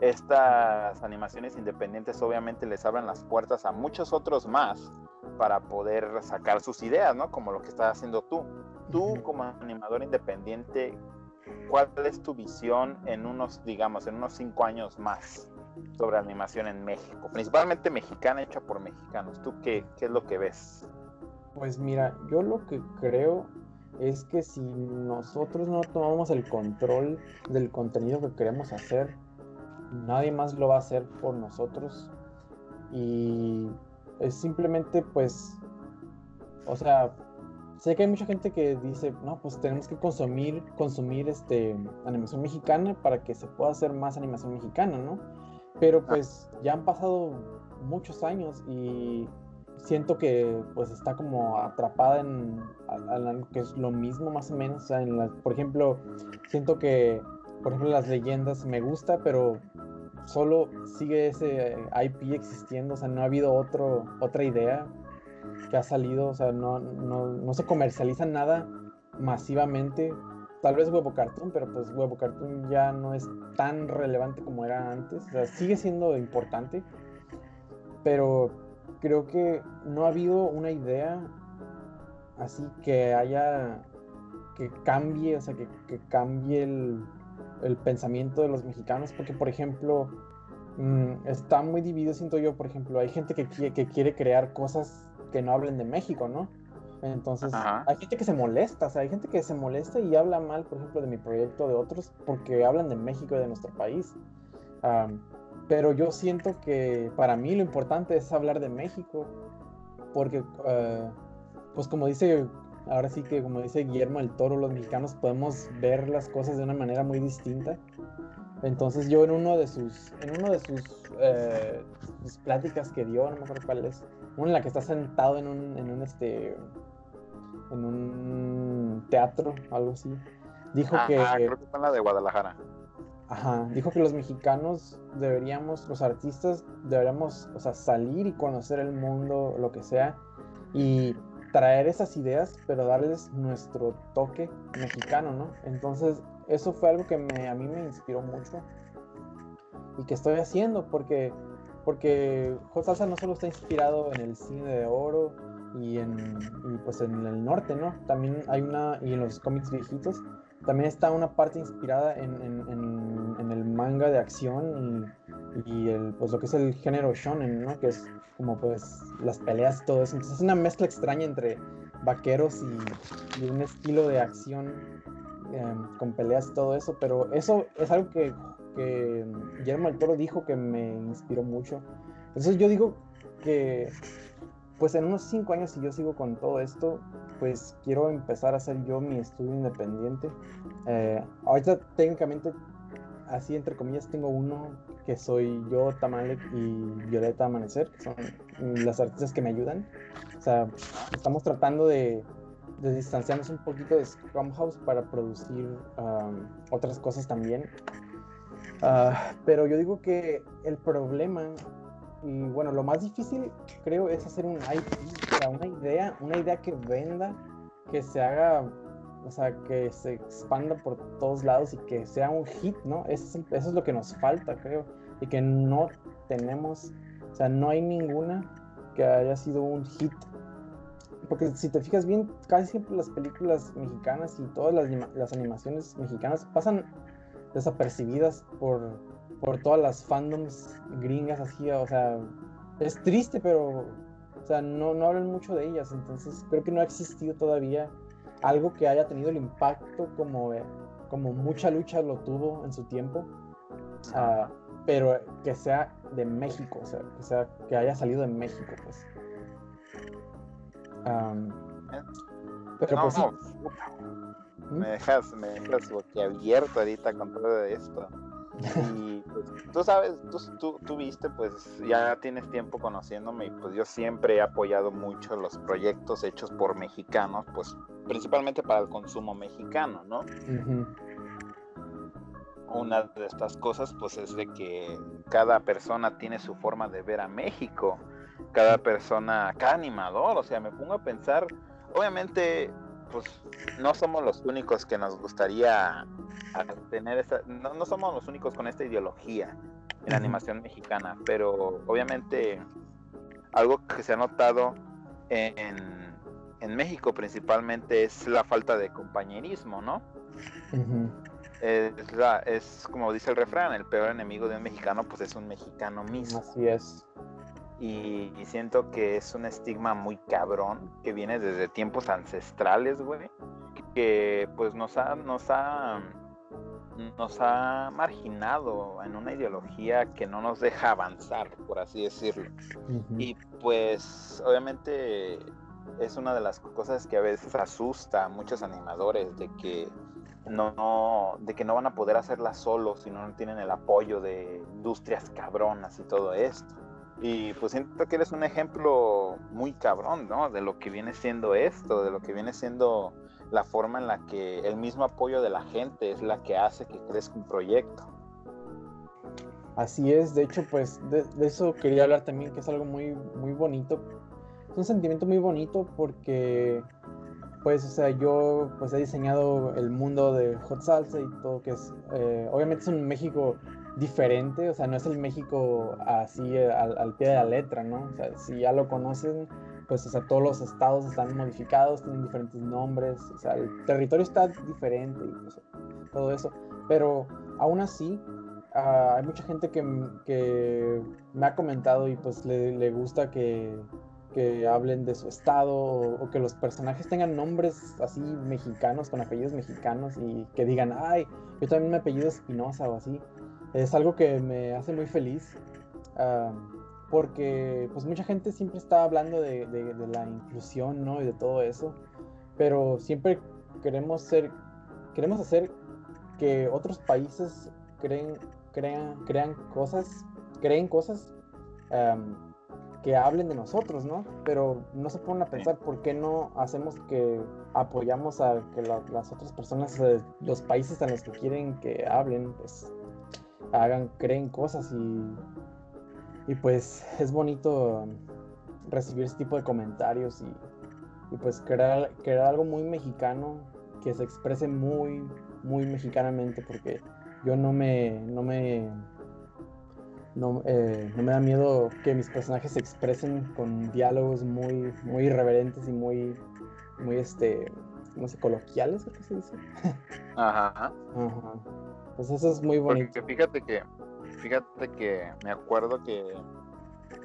Estas animaciones independientes obviamente les abren las puertas a muchos otros más para poder sacar sus ideas, ¿no? Como lo que estás haciendo tú. Tú como animador independiente, ¿cuál es tu visión en unos, digamos, en unos cinco años más sobre animación en México? Principalmente mexicana, hecha por mexicanos. ¿Tú qué, qué es lo que ves? Pues mira, yo lo que creo es que si nosotros no tomamos el control del contenido que queremos hacer, nadie más lo va a hacer por nosotros. Y es simplemente pues, o sea, sé que hay mucha gente que dice, no, pues tenemos que consumir, consumir este, animación mexicana para que se pueda hacer más animación mexicana, ¿no? Pero pues ya han pasado muchos años y siento que pues está como atrapada en, algo que es lo mismo más o menos. en por ejemplo, siento que, por ejemplo, las leyendas me gusta, pero solo sigue ese IP existiendo, o sea, no ha habido otro, otra idea que ha salido, o sea, no, no, no se comercializa nada masivamente. Tal vez Huevo Cartoon, pero pues Huevo Cartoon ya no es tan relevante como era antes. O sea, sigue siendo importante, pero creo que no ha habido una idea así que haya, que cambie, o sea, que, cambie el, pensamiento de los mexicanos, porque por ejemplo, mm, está muy dividido, siento yo, por ejemplo, hay gente que, que quiere crear cosas que no hablen de México, ¿no? Entonces, hay gente que se molesta, o sea, hay gente que se molesta y habla mal, por ejemplo, de mi proyecto, de otros, porque hablan de México y de nuestro país. Pero yo siento que para mí lo importante es hablar de México, porque, eh, pues como dice, ahora sí que como dice Guillermo el Toro, los mexicanos podemos ver las cosas de una manera muy distinta. Entonces yo en uno de sus, en uno de sus, eh, pláticas que dio, no me acuerdo cuál es, una en la que está sentado en un, en un este, en un teatro, algo así, dijo que... Ah, creo que fue la de Guadalajara. Ajá, dijo que los mexicanos deberíamos, los artistas deberíamos, o sea, salir y conocer el mundo, lo que sea, y traer esas ideas, pero darles nuestro toque mexicano, ¿no? Entonces, eso fue algo que me, a mí me inspiró mucho y que estoy haciendo, porque, porque Hot Salsa no solo está inspirado en el cine de oro y en, pues en el norte, ¿no? También hay una, y en los cómics viejitos, también está una parte inspirada en, el manga de acción y, el, pues lo que es el género shonen, ¿no? Que es como pues las peleas y todo eso. Entonces es una mezcla extraña entre vaqueros y, un estilo de acción em, con peleas y todo eso. Pero eso es algo que, que Guillermo Toro dijo que me inspiró mucho. Entonces yo digo que pues en unos cinco años si yo sigo con todo esto, pues quiero empezar a hacer yo mi estudio independiente. Eh, ahorita técnicamente, así entre comillas, tengo uno que soy yo, Tamalek y Violeta Amanecer, que son las artistas que me ayudan. O sea, estamos tratando de, distanciarnos un poquito de Scrum House para producir otras cosas también. Ah, pero yo digo que el problema y bueno, lo más difícil creo es hacer un IP, una idea, una idea que venda, que se haga, o sea, que se expanda por todos lados y que sea un hit, ¿no? Eso es, eso es lo que nos falta, creo, y que no tenemos, o sea, no hay ninguna que haya sido un hit. Porque si te fijas bien, casi siempre las películas mexicanas y todas las, las animaciones mexicanas pasan desapercibidas por, por todas las fandoms gringas así, o sea, es triste, pero, o sea, no, no hablan mucho de ellas, entonces creo que no ha existido todavía algo que haya tenido el impacto como, como mucha lucha lo tuvo en su tiempo, uh, pero que sea de México, o sea, que, sea, que haya salido de México, pues. Um, pero pues ¿Mm? Me dejas, me dejas boquiabierto ahorita con todo esto. Y pues, tú sabes, tú, tú, viste, pues ya tienes tiempo conociéndome y pues yo siempre he apoyado mucho los proyectos hechos por mexicanos, pues principalmente para el consumo mexicano, ¿no? Una de estas cosas pues es de que cada persona tiene su forma de ver a México, cada persona, cada animador, o sea, me pongo a pensar obviamente, pues no somos los únicos que nos gustaría tener esa, no, no somos los únicos con esta ideología en la animación mexicana, pero obviamente algo que se ha notado en, en México principalmente es la falta de compañerismo, ¿no? es, es como dice el refrán, el peor enemigo de un mexicano pues es un mexicano mismo. Así es. Y, siento que es un estigma muy cabrón que viene desde tiempos ancestrales, güey, que pues nos ha, nos ha, nos ha marginado en una ideología que no nos deja avanzar, por así decirlo. Y pues obviamente es una de las cosas que a veces asusta a muchos animadores de que no, de que no van a poder hacerla solos si no tienen el apoyo de industrias cabronas y todo esto. Y pues siento que eres un ejemplo muy cabrón, ¿no? De lo que viene siendo esto, de lo que viene siendo la forma en la que el mismo apoyo de la gente es la que hace que crezca un proyecto. Así es, de hecho, pues de, eso quería hablar también, que es algo muy, muy bonito. Es un sentimiento muy bonito porque pues, o sea, yo pues he diseñado el mundo de Hot Salsa y todo que es, eh, obviamente es un México diferente, o sea, no es el México así eh, al, pie de la letra, ¿no? O sea, si ya lo conocen, pues, o sea, todos los estados están modificados, tienen diferentes nombres, o sea, el territorio está diferente y todo eso, pero aún así, ah, hay mucha gente que, me ha comentado y pues le, gusta que que hablen de su estado o, que los personajes tengan nombres así mexicanos, con apellidos mexicanos y que digan, ay, yo también me apellido Espinosa o así. Es algo que me hace muy feliz porque pues mucha gente siempre está hablando de, la inclusión, ¿no? Y de todo eso, pero siempre queremos ser, queremos hacer que otros países creen, crean, crean cosas, creen cosas que hablen de nosotros, ¿no? Pero no se ponen a pensar por qué no hacemos que apoyamos a que las otras personas los países en los que quieren que hablen, pues hagan, creen cosas y, y pues es bonito recibir ese tipo de comentarios y, y pues crear, crear algo muy mexicano que se exprese muy, muy mexicanamente porque yo no me, no me no, eh, no, me da miedo que mis personajes se expresen con diálogos muy, muy irreverentes y muy, muy, este, no sé, coloquiales, ¿qué se dice? Ajá. Ajá. Pues eso es muy bonito. Porque fíjate que, fíjate que me acuerdo que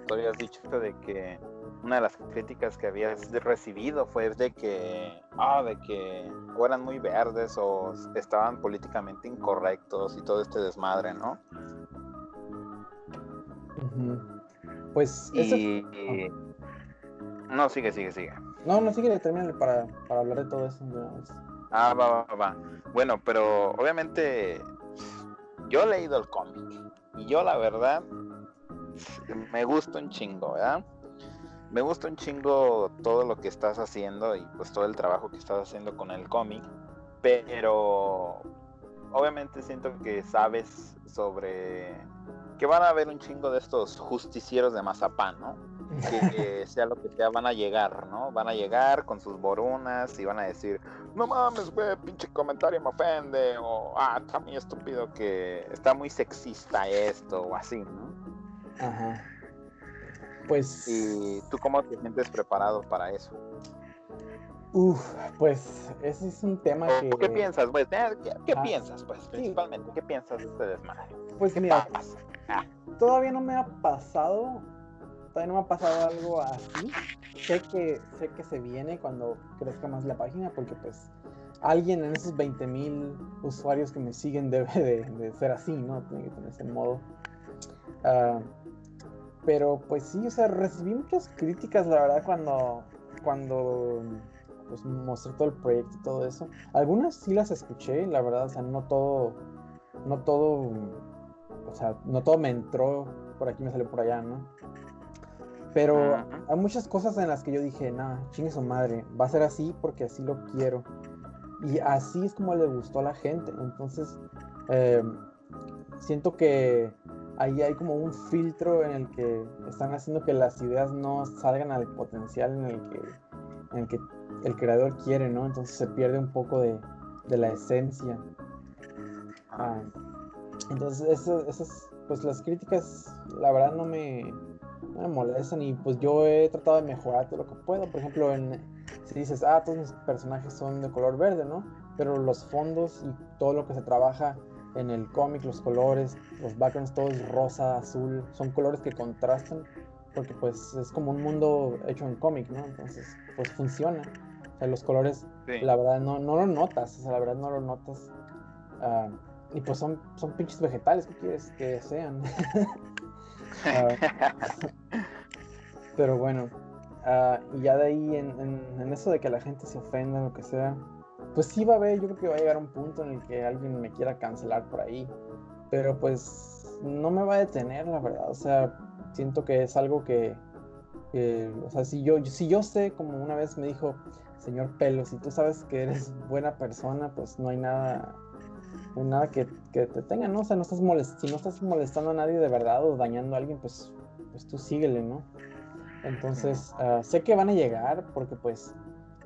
tú habías dicho de que una de las críticas que habías recibido fue de que, ah, de que o eran muy verdes o estaban políticamente incorrectos y todo este desmadre, ¿no? Pues. Y... No, sigue, sigue, sigue. No, no, sigue, termina para, para hablar de todo eso. Ah, va, va, va. Bueno, pero obviamente yo he leído el cómic y yo la verdad me gusta un chingo, ¿verdad? Me gusta un chingo todo lo que estás haciendo y pues todo el trabajo que estás haciendo con el cómic, pero obviamente siento que sabes sobre que van a haber un chingo de estos justicieros de mazapán, ¿no? Que, sea lo que sea, van a llegar, ¿no? Van a llegar con sus borunas y van a decir, no mames, güey, pinche comentario me ofende, o ah, está muy estúpido que está muy sexista esto, o así, ¿no? Ajá. Pues. ¿Y tú cómo te sientes preparado para eso? Uf, pues ese es un tema que. ¿Qué piensas, güey? ¿Qué, ah, piensas, pues, principalmente? ¿Qué piensas de este desmadre? Pues mira, todavía no me ha pasado, todavía no me ha pasado algo así. Sé que, sé que se viene cuando crezca más la página, porque pues alguien en esos 20 mil usuarios que me siguen debe de, ser así, ¿no? Tiene que tener ese modo. Ah, pero pues sí, o sea, recibí muchas críticas, la verdad, cuando, cuando pues, mostré todo el proyecto y todo eso. Algunas sí las escuché, la verdad, o sea, no todo, no todo o sea, no todo me entró, por aquí me salió por allá, ¿no? Pero hay muchas cosas en las que yo dije, nah, chingue su madre, va a ser así porque así lo quiero. Y así es como le gustó a la gente. Entonces, eh, siento que ahí hay como un filtro en el que están haciendo que las ideas no salgan al potencial en el que, en el que el creador quiere, ¿no? Entonces se pierde un poco de, la esencia. Ah, entonces, esas, pues las críticas, la verdad no me, me molestan y pues yo he tratado de mejorar todo lo que puedo. Por ejemplo, en, si dices, ah, todos mis personajes son de color verde, ¿no? Pero los fondos y todo lo que se trabaja en el cómic, los colores, los backgrounds, todos rosa, azul, son colores que contrastan porque pues es como un mundo hecho en cómic, ¿no? Entonces, pues funciona. O sea, los colores, la verdad, no, no lo notas, o sea, la verdad no lo notas. Ah, y pues son, son pinches vegetales, ¿qué quieres que sean? Ah, pero bueno, uh, y ya de ahí en, eso de que la gente se ofenda, lo que sea, pues sí va a haber, yo creo que va a llegar un punto en el que alguien me quiera cancelar por ahí, pero pues no me va a detener, la verdad, o sea, siento que es algo que, o sea, si yo, si yo sé, como una vez me dijo, señor Pelo, si tú sabes que eres buena persona, pues no hay nada, no hay nada que, que, te tenga, ¿no? O sea, no estás molest si no estás molestando a nadie de verdad o dañando a alguien, pues, pues tú síguele, ¿no? Entonces, uh, sé que van a llegar porque pues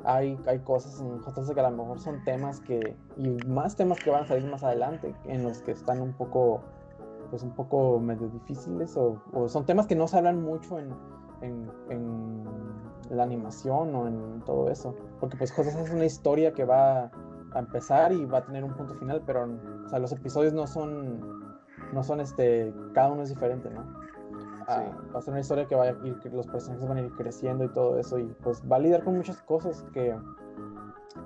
hay, hay cosas en JC que a lo mejor son temas que, y más temas que van a salir más adelante, en los que están un poco pues un poco medio difíciles o, son temas que no se hablan mucho en, en, la animación o en todo eso. Porque pues cosas es una historia que va a empezar y va a tener un punto final, pero o sea, los episodios no son, no son este, cada uno es diferente, ¿no? Ah, va a ser una historia que va a ir, que los personajes van a ir creciendo y todo eso y pues va a lidiar con muchas cosas que,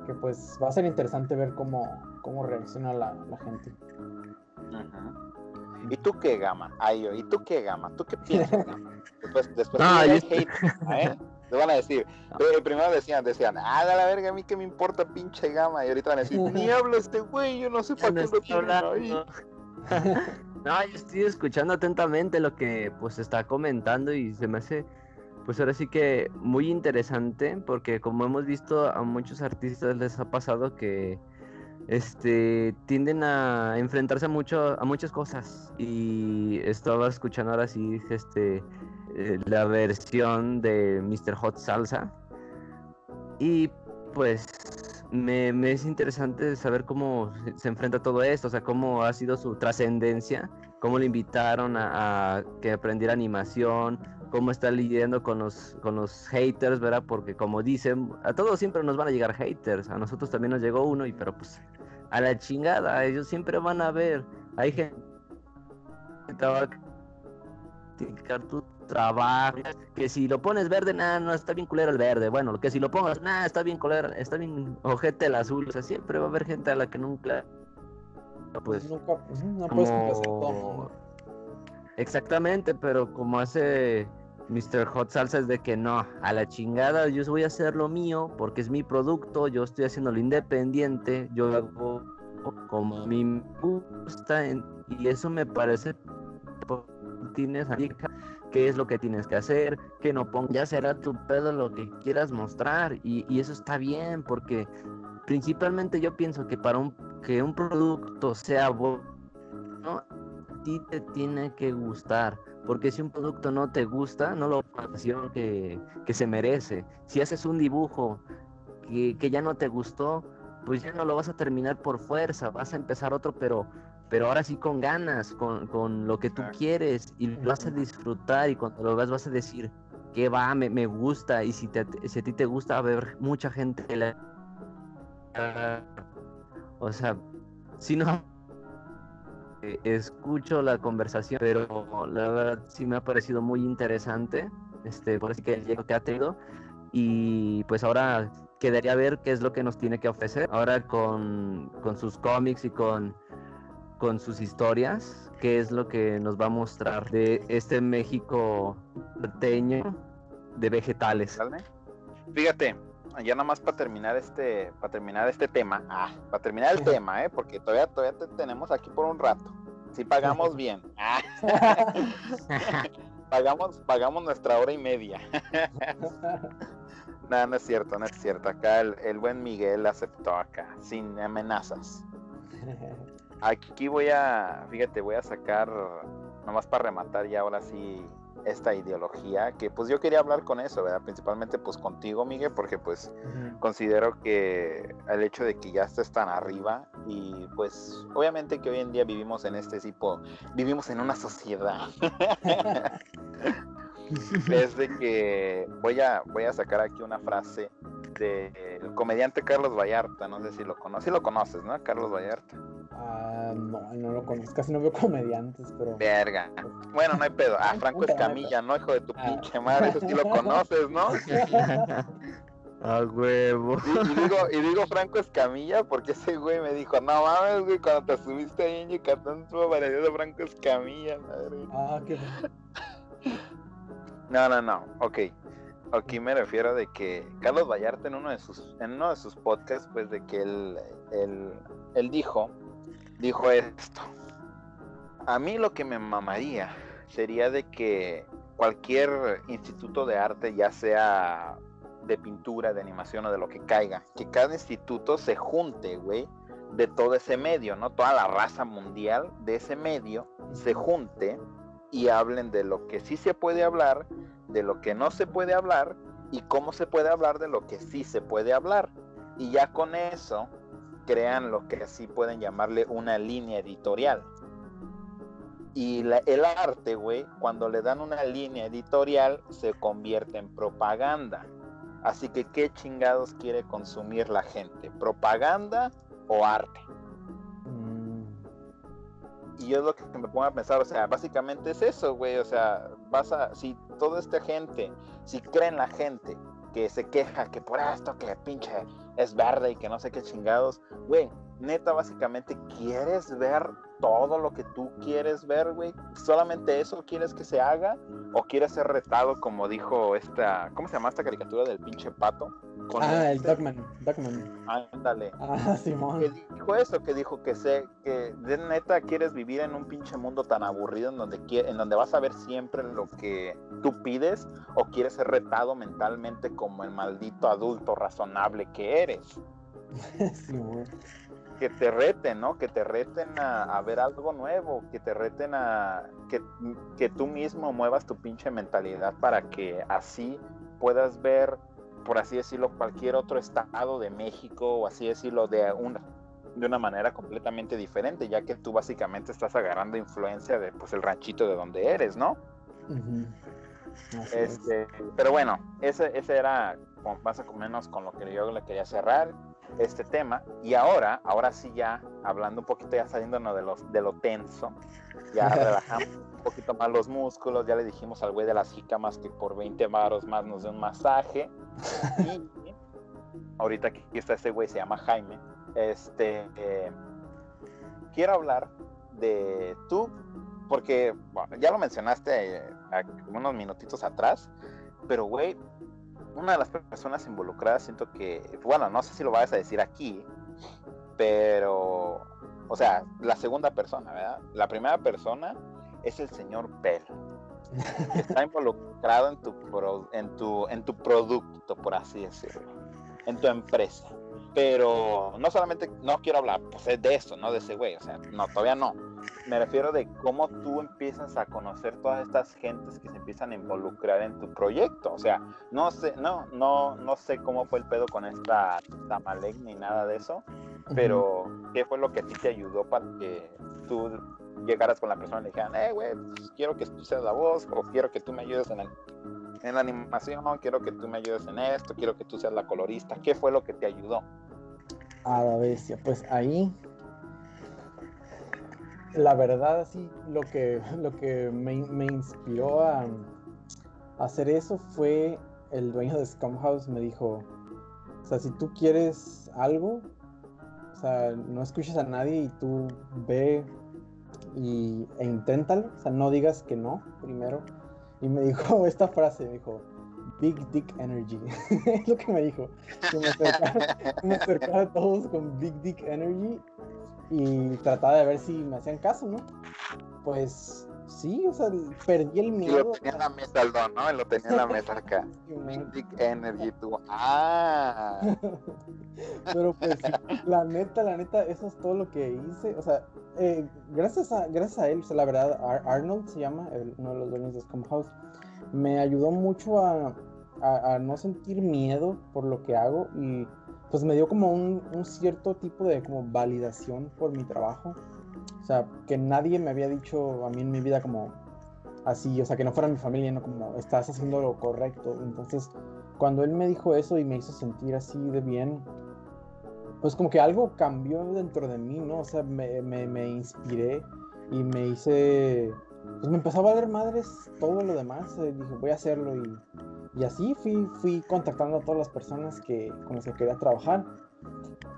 que pues va a ser interesante ver cómo, cómo reacciona la, la gente. ¿Y tú qué, Gama? Ay, yo, ¿y tú qué, Gama? ¿Tú qué piensas, Gama? Después, después no, de hate, ¿eh? Te van a decir, pero primero decían, decían, ah, la verga, a mí qué me importa pinche Gama, y ahorita van a decir, ni hablo este güey, yo no sé para qué lo tienen ahí. No, yo estoy escuchando atentamente lo que pues está comentando y se me hace pues ahora sí que muy interesante porque como hemos visto a muchos artistas les ha pasado que este, tienden a enfrentarse a, mucho, a muchas cosas. Y estaba escuchando ahora sí este, eh, la versión de Mr. Hot Salsa. Y pues me, es interesante saber cómo se enfrenta todo esto, o sea, cómo ha sido su trascendencia, cómo le invitaron a, a, que aprendiera animación, cómo está lidiando con los, con los haters, ¿verdad? Porque como dicen, a todos siempre nos van a llegar haters, a nosotros también nos llegó uno, y pero pues a la chingada, ellos siempre van a ver, hay gente que va a criticar tu trabajo, que si lo pones verde, nada, no está bien culero el verde, bueno, que si lo pongas, nada, está bien culero, está bien ojete el azul, o sea, siempre va a haber gente a la que nunca, pues, nunca, no puedes como... Exactamente, pero como hace Mr. Hot Salsa es de que no, a la chingada, yo voy a hacer lo mío porque es mi producto, yo estoy haciendo lo independiente, yo hago como a mí me gusta y eso me parece tienes qué es lo que tienes que hacer, que no pongas, ya será tu pedo lo que quieras mostrar y, y eso está bien porque principalmente yo pienso que para un, que un producto sea bueno, ti te tiene que gustar porque si un producto no te gusta, no lo pasión que, que se merece. Si haces un dibujo que, que, ya no te gustó, pues ya no lo vas a terminar por fuerza, vas a empezar otro, pero, pero ahora sí con ganas, con, con lo que tú quieres y lo vas a disfrutar y cuando lo veas vas a decir, que va, me, me gusta y si, te, si a ti te gusta, va a haber mucha gente. La... O sea, si no escucho la conversación, pero la verdad sí me ha parecido muy interesante, este, por eso que el que ha tenido. Y pues ahora quedaría ver qué es lo que nos tiene que ofrecer. Ahora con, con sus cómics y con, con sus historias, qué es lo que nos va a mostrar de este México norteño de vegetales. Fíjate, ya nada más para terminar este, para terminar este tema, ah, para terminar el tema, ¿eh? porque todavía, todavía te tenemos aquí por un rato. Si pagamos bien. Ah. pagamos, pagamos nuestra hora y media. no, no es cierto, no es cierto. Acá el, el buen Miguel aceptó acá, sin amenazas. Aquí voy a, fíjate, voy a sacar, nomás para rematar ya ahora sí esta ideología, que pues yo quería hablar con eso, ¿verdad? Principalmente pues contigo, Miguel, porque pues considero que el hecho de que ya estés tan arriba y pues obviamente que hoy en día vivimos en este tipo, vivimos en una sociedad. es de que voy a, voy a sacar aquí una frase del comediante Carlos Vallarta, no sé si lo conoces, si lo conoces, ¿no? Carlos Vallarta. Ah, no, no lo conozco, casi no veo comediantes, pero... Verga. Bueno, no hay pedo. Ah, Franco Escamilla, ¿no? Hijo de tu ah. pinche madre, eso sí lo conoces, ¿no? A huevo. Y, digo, y digo Franco Escamilla porque ese güey me dijo, no mames, güey, cuando te subiste ahí en Yucatán estuvo parecido a Franco Escamilla, madre. Ah, qué... No, no, no, ok. Aquí me refiero de que Carlos Vallarta en uno de sus, en uno de sus podcasts, pues de que él, él, él dijo, dijo esto. A mí lo que me mamaría sería de que cualquier instituto de arte, ya sea de pintura, de animación o de lo que caiga, que cada instituto se junte, güey, de todo ese medio, ¿no? Toda la raza mundial de ese medio se junte y hablen de lo que sí se puede hablar, de lo que no se puede hablar y cómo se puede hablar de lo que sí se puede hablar. Y ya con eso crean lo que así pueden llamarle una línea editorial. Y el arte, güey, cuando le dan una línea editorial, se convierte en propaganda. Así que, ¿qué chingados quiere consumir la gente? ¿Propaganda o arte? Y yo es lo que me pongo a pensar, o sea, básicamente es eso, güey, o sea, vas a, si toda esta gente, si creen la gente que se queja que por esto, que pinche es verde y que no sé qué chingados, güey, neta, básicamente quieres ver todo lo que tú quieres ver, güey. ¿Solamente eso quieres que se haga? ¿O quieres ser retado como dijo esta, ¿cómo se llama esta caricatura del pinche pato? Ah, el Duckman, Duckman. Ándale. Ah, Simón. Que dijo eso, que dijo que sé, que de neta quieres vivir en un pinche mundo tan aburrido en donde, en donde vas a ver siempre lo que tú pides o quieres ser retado mentalmente como el maldito adulto razonable que eres. Simón que te reten, ¿no? Que te reten a, ver algo nuevo, que te reten a que, que, tú mismo muevas tu pinche mentalidad para que así puedas ver, por así decirlo, cualquier otro estado de México o así decirlo de una de una manera completamente diferente, ya que tú básicamente estás agarrando influencia de pues el ranchito de donde eres, ¿no? este, pero bueno, ese, ese era más o menos con lo que yo le quería cerrar este tema. Y ahora, ahora sí ya, hablando un poquito, ya saliéndonos de, los, de lo tenso, ya relajamos un poquito más los músculos, ya le dijimos al güey de las jicamas que por 20 varos más nos dé un masaje. Ahorita aquí está ese güey, se llama Jaime. Este, eh, quiero hablar de tú, porque ya lo mencionaste eh, unos minutitos atrás, pero güey, una de las personas involucradas siento que, bueno, no sé si lo vayas a decir aquí, pero, o sea, la segunda persona, ¿verdad? La primera persona es el señor Pell. Está involucrado en tu, en, tu, en tu producto, por así decirlo, en tu empresa. Pero no solamente, no quiero hablar pues, de eso, no de ese güey, o sea, no, todavía no me refiero de cómo tú empiezas a conocer todas estas gentes que se empiezan a involucrar en tu proyecto. O sea, no sé, no, no, no sé cómo fue el pedo con esta Tamalek ni nada de eso, pero ¿qué fue lo que a ti te ayudó para que tú llegaras con la persona y le dijeran, eh, güey, pues, quiero que tú seas la voz, o quiero que tú me ayudes en, en la animación, quiero que tú me ayudes en esto, quiero que tú seas la colorista. ¿Qué fue lo que te ayudó? A la bestia, pues ahí la verdad, sí, lo que, lo que me, inspiró a, hacer eso fue el dueño de Scum House me dijo, o sea, si tú quieres algo, o sea, no escuches a nadie y tú ve y, e inténtalo, o sea, no digas que no primero. Y me dijo esta frase, me dijo, Big Dick Energy. es lo que me dijo. Que me me acercara a todos con Big Dick Energy y trataba de ver si me hacían caso, ¿no? Pues Sí, o sea, perdí el Y miedo. lo tenía en la mesa el don, ¿no? Lo tenía en la mesa acá. Big Energy, tú. Ah. Pero pues, la neta, la neta, eso es todo lo que hice. O sea, eh, gracias, a, gracias a él, o sea, la verdad, Ar- Arnold se llama, el- uno de los dueños de Scum House, me ayudó mucho a, a- a no sentir miedo por lo que hago y pues me dio como un, un cierto tipo de como validación por mi trabajo. O sea, que nadie me había dicho a mí en mi vida como así, o sea, que no fuera mi familia, no como estás haciendo lo correcto. Entonces, cuando él me dijo eso y me hizo sentir así de bien, pues como que algo cambió dentro de mí, ¿no? O sea, me, me, me inspiré y me hice, pues me empezó a valer madres todo lo demás. eh, dije, voy a hacerlo y, y así fui, fui contactando a todas las personas que, con las que quería trabajar.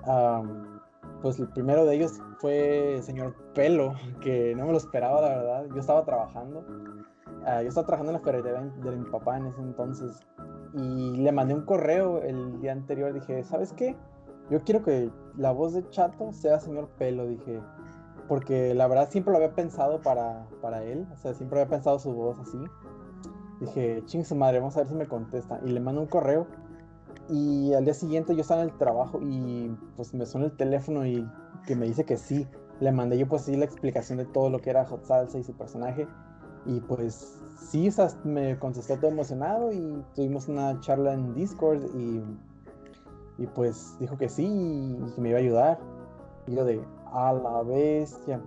Am, pues el primero de ellos fue el señor Pelo, que no me lo esperaba, la verdad. Yo estaba trabajando. ah, yo estaba trabajando en la ferretería de, de mi papá en ese entonces. Y le mandé un correo el día anterior. Dije, ¿sabes qué? Yo quiero que la voz de Chato sea señor Pelo, dije. Porque la verdad siempre lo había pensado para, para él. O sea, siempre había pensado su voz así. Dije, ching su madre, vamos a ver si me contesta. Y le mando un correo. Y al día siguiente yo estaba en el trabajo y pues me suena el teléfono y que me dice que sí. Le mandé yo pues sí la explicación de todo lo que era Hot Salsa y su personaje. Y pues sí, o sea, me contestó todo emocionado y tuvimos una charla en Discord y, y pues dijo que sí y que me iba a ayudar. Y yo de, a la bestia.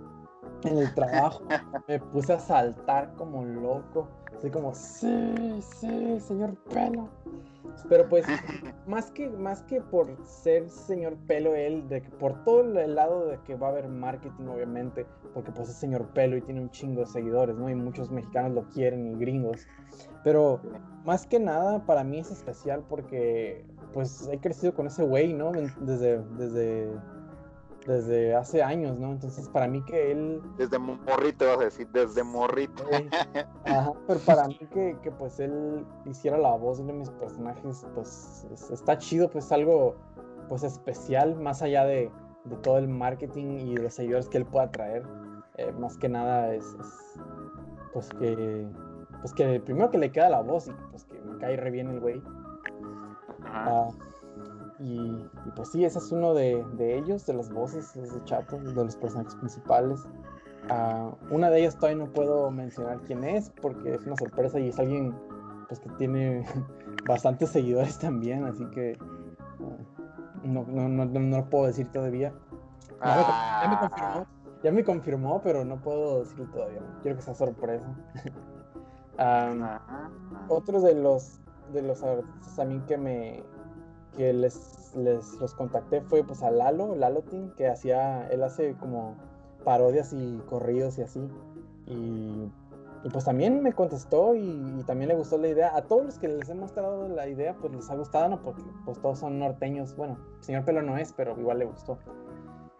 En el trabajo me puse a saltar como loco. Así como, sí, sí, señor pelo. Pero pues, más que, más que por ser señor pelo él, de que por todo el lado de que va a haber marketing, obviamente, porque pues es señor pelo y tiene un chingo de seguidores, ¿no? Y muchos mexicanos lo quieren y gringos. Pero más que nada, para mí es especial porque pues he crecido con ese güey, ¿no? Desde, desde, desde hace años, ¿no? Entonces, para mí que él Desde morrito, vas a decir, desde morrito. Ajá, pero para mí que, que, pues él hiciera la voz de mis personajes, pues es- está chido, pues algo pues especial, más allá de, de todo el marketing y los seguidores que él pueda traer. Eh, más que nada es, es, pues que pues que primero que le queda la voz y pues que me cae re bien el güey. Ajá. Ah, y, y, pues sí, ese es uno de, de ellos, de las voces, es de Chato, de los personajes principales. Ah, una de ellas todavía no puedo mencionar quién es porque es una sorpresa y es alguien pues que tiene bastantes seguidores también, así que ah, no, no, no, no, lo puedo decir todavía. Ya me, ya me confirmó, ya me confirmó, pero no puedo decirlo todavía. Quiero que sea sorpresa. Am, Ajá. otros de los de los artistas mí que me que les, les los contacté fue pues a Lalo, Lalotin, que hacía, él hace como parodias y corridos y así. Y, y pues también me contestó y, y también le gustó la idea. A todos los que les he mostrado la idea, pues les ha gustado, ¿no? Porque pues todos son norteños. Bueno, señor Pelo no es, pero igual le gustó.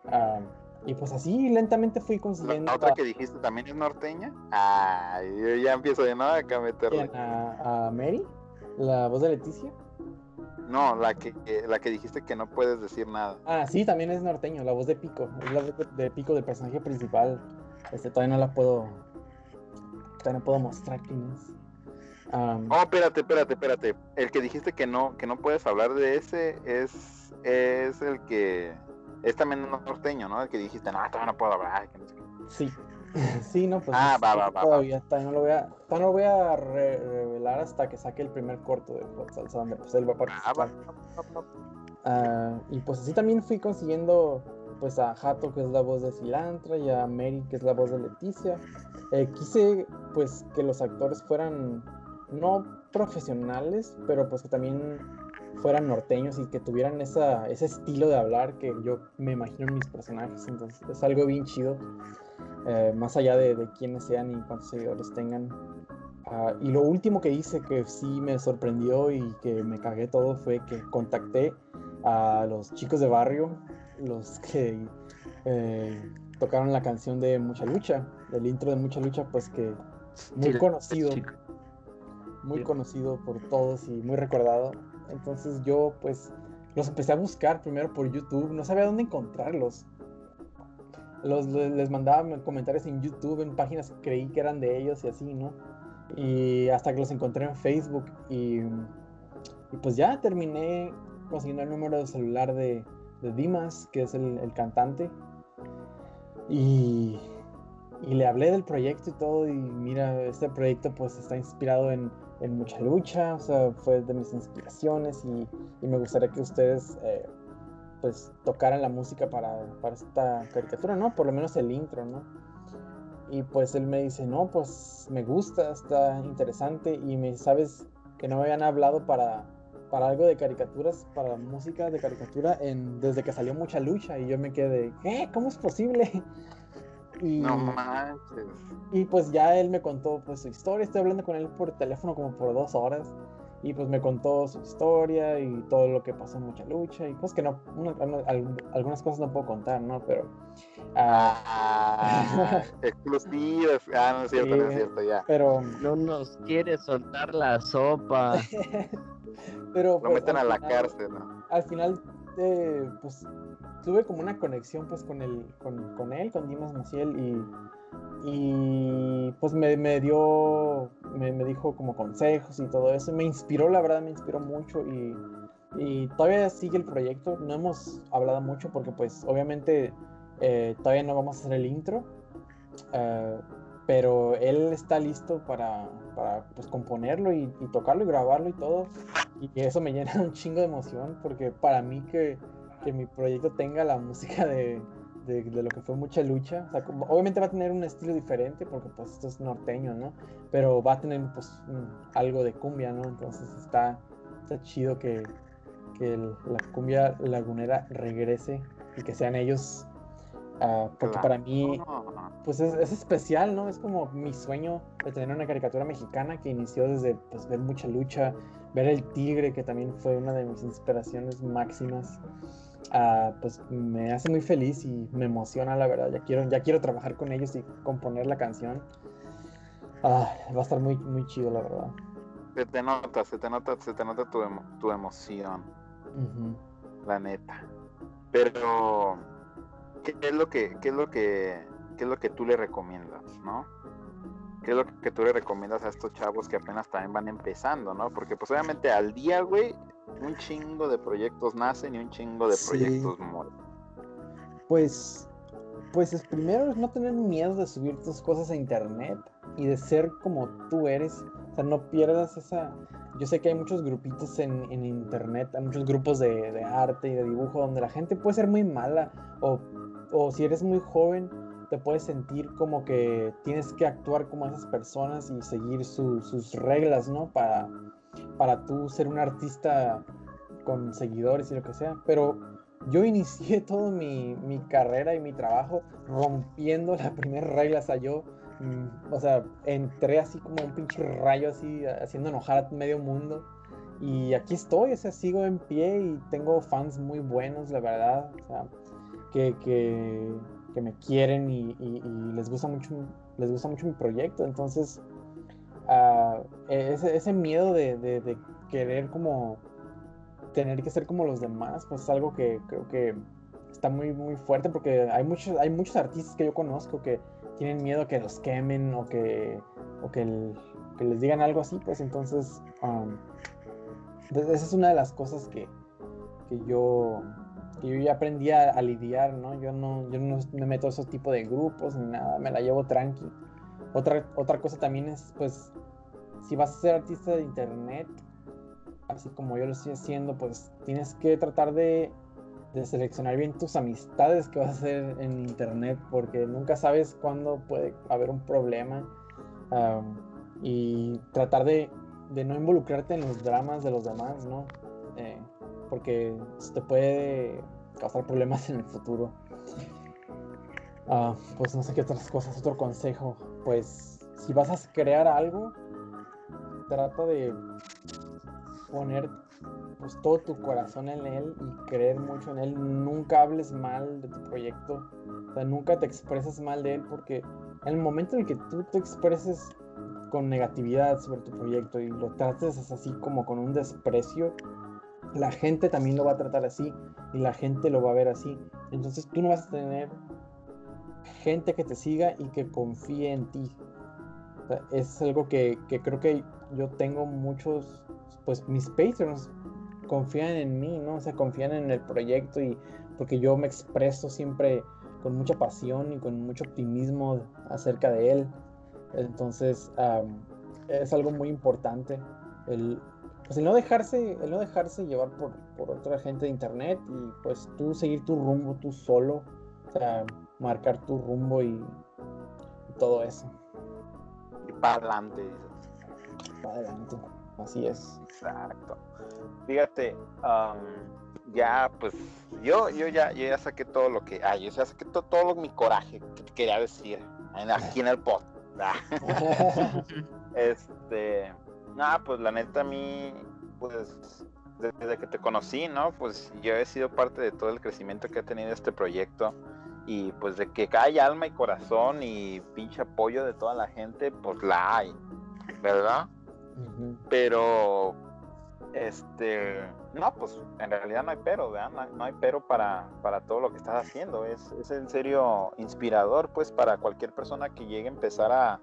Ah, y pues así lentamente fui consiguiendo La otra que dijiste también es norteña. Ay, yo ya empiezo de nada acá a meterle. a, a Mary, la voz de Leticia. No, la que, que- la que dijiste que no puedes decir nada. Ah, sí, también es norteño, la voz de Pico. Es la voz de, de Pico del personaje principal. Este, todavía no la puedo. Todavía no puedo mostrar quién es. Am, Oh, espérate, espérate, espérate. El que dijiste que no, que no puedes hablar de ese es, es el que es también norteño, ¿no? El que dijiste, no, todavía no puedo hablar. que no sé qué". sí. Sí, no, pues. Ah, va, va, va. Todavía, no lo voy a, no lo voy a re- revelar hasta que saque el primer corto de Hot Salsa, donde pues él va a Ah, participar. Ah, y pues así también fui consiguiendo pues a Hato que es la voz de Cilantra y a Mary que es la voz de Leticia. Eh, quise pues que los actores fueran no profesionales, pero pues que también fueran norteños y que tuvieran esa, ese estilo de hablar que yo me imagino en mis personajes. Entonces es algo bien chido, eh, más allá de, de quiénes sean y cuántos seguidores tengan. Ah, y lo último que hice que sí me sorprendió y que me cagué todo fue que contacté a los chicos de barrio, los que eh, tocaron la canción de Mucha Lucha, el intro de Mucha Lucha, pues que muy conocido, muy conocido por todos y muy recordado. Entonces yo pues los empecé a buscar primero por YouTube, no sabía dónde encontrarlos. Los, les mandaba comentarios en YouTube, en páginas que creí que eran de ellos y así, ¿no? Y hasta que los encontré en Facebook y, pues ya terminé consiguiendo el número de celular de, de Dimas, que es el, cantante. Y, y, le hablé del proyecto y todo. Y mira, este proyecto pues está inspirado en, en mucha lucha, o sea, fue de mis inspiraciones y, y me gustaría que ustedes eh, pues tocaran la música para, para, esta caricatura, ¿no? Por lo menos el intro, ¿no? Y pues él me dice, no, pues me gusta, está interesante y me sabes que no me habían hablado para, para algo de caricaturas, para música de caricatura en, desde que salió mucha lucha y yo me quedé, ¿qué? ¿Cómo es posible? Y, no manches. Y pues ya él me contó pues su historia, estoy hablando con él por teléfono como por dos horas y pues me contó su historia y todo lo que pasó en mucha lucha y pues que no, una, algunas cosas no puedo contar, ¿no? Pero... Uh... Ah, exclusivas. Ah, no es cierto, sí, no es cierto, ya. Pero... No nos quiere soltar la sopa. pero... Lo pues, meten a la final, cárcel, ¿no? Al final, eh, pues tuve como una conexión pues con, el, con, él, con Dimas Maciel y y pues me, me dio, me, me, dijo como consejos y todo eso. Me inspiró, la verdad, me inspiró mucho y, y todavía sigue el proyecto. No hemos hablado mucho porque pues obviamente eh, todavía no vamos a hacer el intro, uh, pero él está listo para, para pues, componerlo y, y, tocarlo y grabarlo y todo. Y eso me llena un chingo de emoción porque para mí que, que mi proyecto tenga la música de de, de, lo que fue mucha lucha. O sea, como, obviamente va a tener un estilo diferente porque pues esto es norteño, ¿no? Pero va a tener pues un, algo de cumbia, ¿no? Entonces está, está chido que, que el, la cumbia lagunera regrese y que sean ellos. Uh, porque claro. para mí, pues es, es, especial, ¿no? Es como mi sueño de tener una caricatura mexicana que inició desde pues, ver mucha lucha, ver el tigre, que también fue una de mis inspiraciones máximas. Uh, pues me hace muy feliz y me emociona la verdad. Ya quiero, ya quiero trabajar con ellos y componer la canción. Uh, va a estar muy, muy chido la verdad. Se te nota, se te nota, se te nota tu, emo tu emoción. Uh -huh. La neta. Pero ¿qué es lo que, qué es lo que, qué es lo que tú le recomiendas, no? ¿Qué es lo que tú le recomiendas a estos chavos que apenas también van empezando, no? Porque pues obviamente al día, güey, un chingo de proyectos nacen y un chingo de proyectos mueren. Pues, pues es primero es no tener miedo de subir tus cosas a internet y de ser como tú eres. O sea, no pierdas esa... Yo sé que hay muchos grupitos en, en internet, hay muchos grupos de, de, arte y de dibujo donde la gente puede ser muy mala o, o si eres muy joven te puedes sentir como que tienes que actuar como esas personas y seguir su, sus reglas, ¿no? Para, para tú ser un artista con seguidores y lo que sea. Pero yo inicié toda mi, mi, carrera y mi trabajo rompiendo la primera regla. O sea, yo, mm, o sea, entré así como un pinche rayo así, haciendo enojar a medio mundo. Y aquí estoy, o sea, sigo en pie y tengo fans muy buenos, la verdad. O sea, que, que, que me quieren y, les gusta mucho les gusta mucho mi proyecto. Entonces uh, ese, miedo de, querer como tener que ser como los demás pues es algo que creo que está muy muy fuerte porque hay muchos hay muchos artistas que yo conozco que tienen miedo que los quemen o que o que, el, que les digan algo así pues entonces um, esa es una de las cosas que, que yo yo ya aprendí a, lidiar, ¿no? Yo no, yo no me meto a esos tipos de grupos ni nada, me la llevo tranqui. Otra, otra cosa también es, pues, si vas a ser artista de internet, así como yo lo estoy haciendo, pues tienes que tratar de, de seleccionar bien tus amistades que vas a hacer en internet, porque nunca sabes cuándo puede haber un problema. Um, y tratar de, de, no involucrarte en los dramas de los demás, ¿no? Eh, porque te puede causar problemas en el futuro. Uh, pues no sé qué otras cosas, otro consejo. Pues si vas a crear algo, trata de poner pues, todo tu corazón en él y creer mucho en él. Nunca hables mal de tu proyecto. O sea, nunca te expreses mal de él porque en el momento en que tú te expreses con negatividad sobre tu proyecto y lo trates así como con un desprecio, la gente también lo va a tratar así y la gente lo va a ver así. Entonces tú no vas a tener gente que te siga y que confíe en ti. es algo que, que, creo que yo tengo muchos, pues mis patrons confían en mí, ¿no? O sea, confían en el proyecto y porque yo me expreso siempre con mucha pasión y con mucho optimismo acerca de él. Entonces, es algo muy importante el, pues el no dejarse, el no dejarse llevar por, por, otra gente de internet y pues tú seguir tu rumbo tú solo, o sea, marcar tu rumbo y, todo eso. Y para adelante. Para adelante, así es. Exacto. Fíjate, ya pues yo, yo ya, yo ya saqué todo lo que, ay, yo ya saqué todo, todo mi coraje que quería decir aquí en el pod. este, nada, pues la neta a mí, pues desde que te conocí, ¿no? Pues yo he sido parte de todo el crecimiento que ha tenido este proyecto y pues de que hay alma y corazón y pinche apoyo de toda la gente, pues la hay, ¿verdad? Pero, este, no, pues en realidad no hay pero, ¿verdad? No, hay pero para, para todo lo que estás haciendo. Es, es en serio inspirador, pues, para cualquier persona que llegue a empezar a,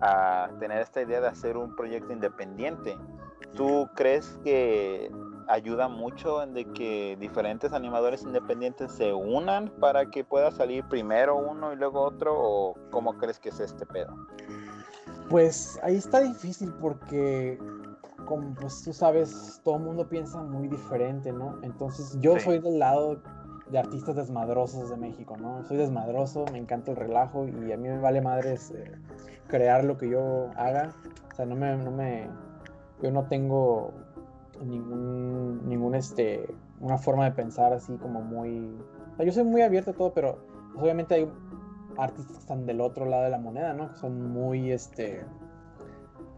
a tener esta idea de hacer un proyecto independiente. ¿Tú crees que ayuda mucho en de que diferentes animadores independientes se unan para que pueda salir primero uno y luego otro o cómo crees que es este pedo? Pues ahí está difícil porque como pues tú sabes, todo el mundo piensa muy diferente, ¿no? Entonces yo soy del lado de artistas desmadrosos de México, ¿no? Soy desmadroso, me encanta el relajo y a mí me vale madres eh, crear lo que yo haga. O sea, no me, no me, yo no tengo ningún, ningún, este, una forma de pensar así como muy, o sea, yo soy muy abierto a todo, pero pues, obviamente hay artistas que están del otro lado de la moneda, ¿no? Que son muy, este,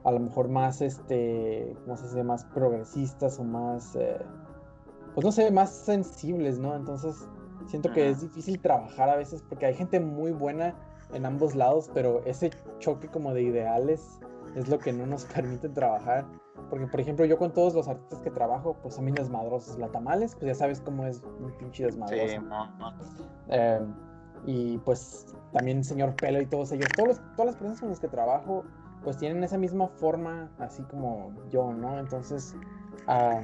a lo mejor más, este, ¿cómo se dice? Más progresistas o más, eh, pues no sé, más sensibles, ¿no? Entonces, siento que es difícil trabajar a veces porque hay gente muy buena en ambos lados, pero ese choque como de ideales es lo que no nos permite trabajar. Porque, por ejemplo, yo con todos los artistas que trabajo, pues a mí desmadrosos. La Tamales, pues ya sabes cómo es un pinche desmadroso. Sí, em, y pues también señor Pelo y todos ellos, todos todas las personas con las que trabajo, pues tienen esa misma forma, así como yo, ¿no? Entonces, uh,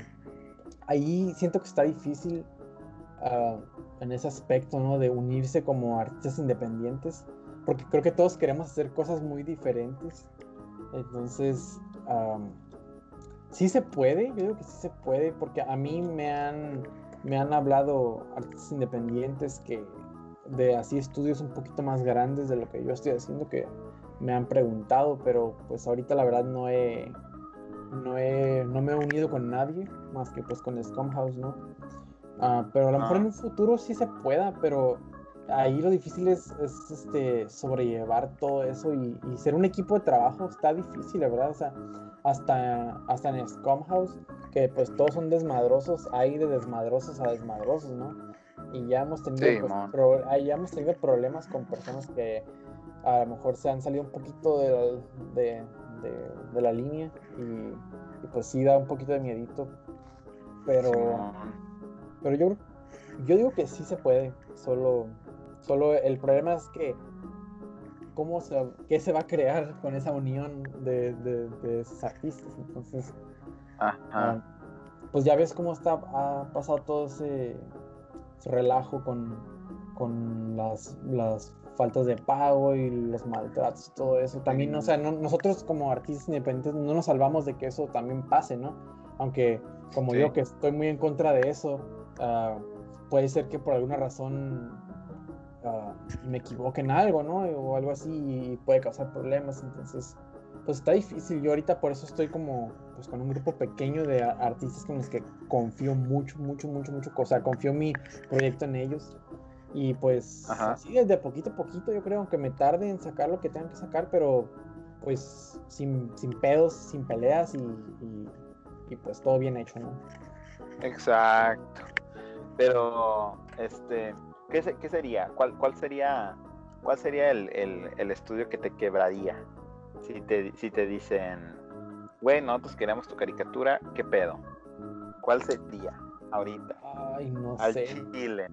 ahí siento que está difícil ah, en ese aspecto, ¿no? De unirse como artistas independientes, porque creo que todos queremos hacer cosas muy diferentes. Entonces, sí se puede, yo digo que sí se puede, porque a mí me han, me han hablado artistas independientes que de así estudios un poquito más grandes de lo que yo estoy haciendo, que me han preguntado, pero pues ahorita la verdad no he, no, he, no me he unido con nadie, más que pues con Scum House, ¿no? Ah, pero a lo mejor en un futuro sí se pueda, pero ahí lo difícil es, este, sobrellevar todo eso y, ser un equipo de trabajo está difícil, ¿verdad? O sea, hasta, hasta en Scum House, que pues todos son desmadrosos, hay de desmadrosos a desmadrosos, ¿no? Y ya hemos tenido, pues, ya hemos tenido problemas con personas que a lo mejor se han salido un poquito de, de, la línea y, pues sí da un poquito de miedito. Pero, pero yo, yo digo que sí se puede, solo, solo el problema es que cómo se, qué se va a crear con esa unión de, de, esos artistas. Entonces, ah, pues ya ves cómo está, ha pasado todo ese, relajo con, con las, las faltas de pago y los maltratos y todo eso. También, o sea, nosotros como artistas independientes no nos salvamos de que eso también pase, ¿no? Aunque, como yo que estoy muy en contra de eso, ah, puede ser que por alguna razón uh, me equivoque en algo, ¿no? O algo así y puede causar problemas. Entonces, pues está difícil. Yo ahorita por eso estoy como, pues con un grupo pequeño de artistas con los que confío mucho, mucho, mucho, mucho. O sea, confío mi proyecto en ellos. Y pues así desde poquito a poquito, yo creo, aunque me tarde en sacar lo que tengan que sacar, pero pues sin, sin pedos, sin peleas y, pues todo bien hecho, ¿no? Exacto. Pero, este, ¿qué, qué sería? ¿Cuál, ¿Cuál sería, cuál sería el, el, estudio que te quebraría? Si te, si te dicen, güey, nosotros queremos tu caricatura, ¿qué pedo? ¿Cuál sería ahorita? Ay, no Al sé. Chile.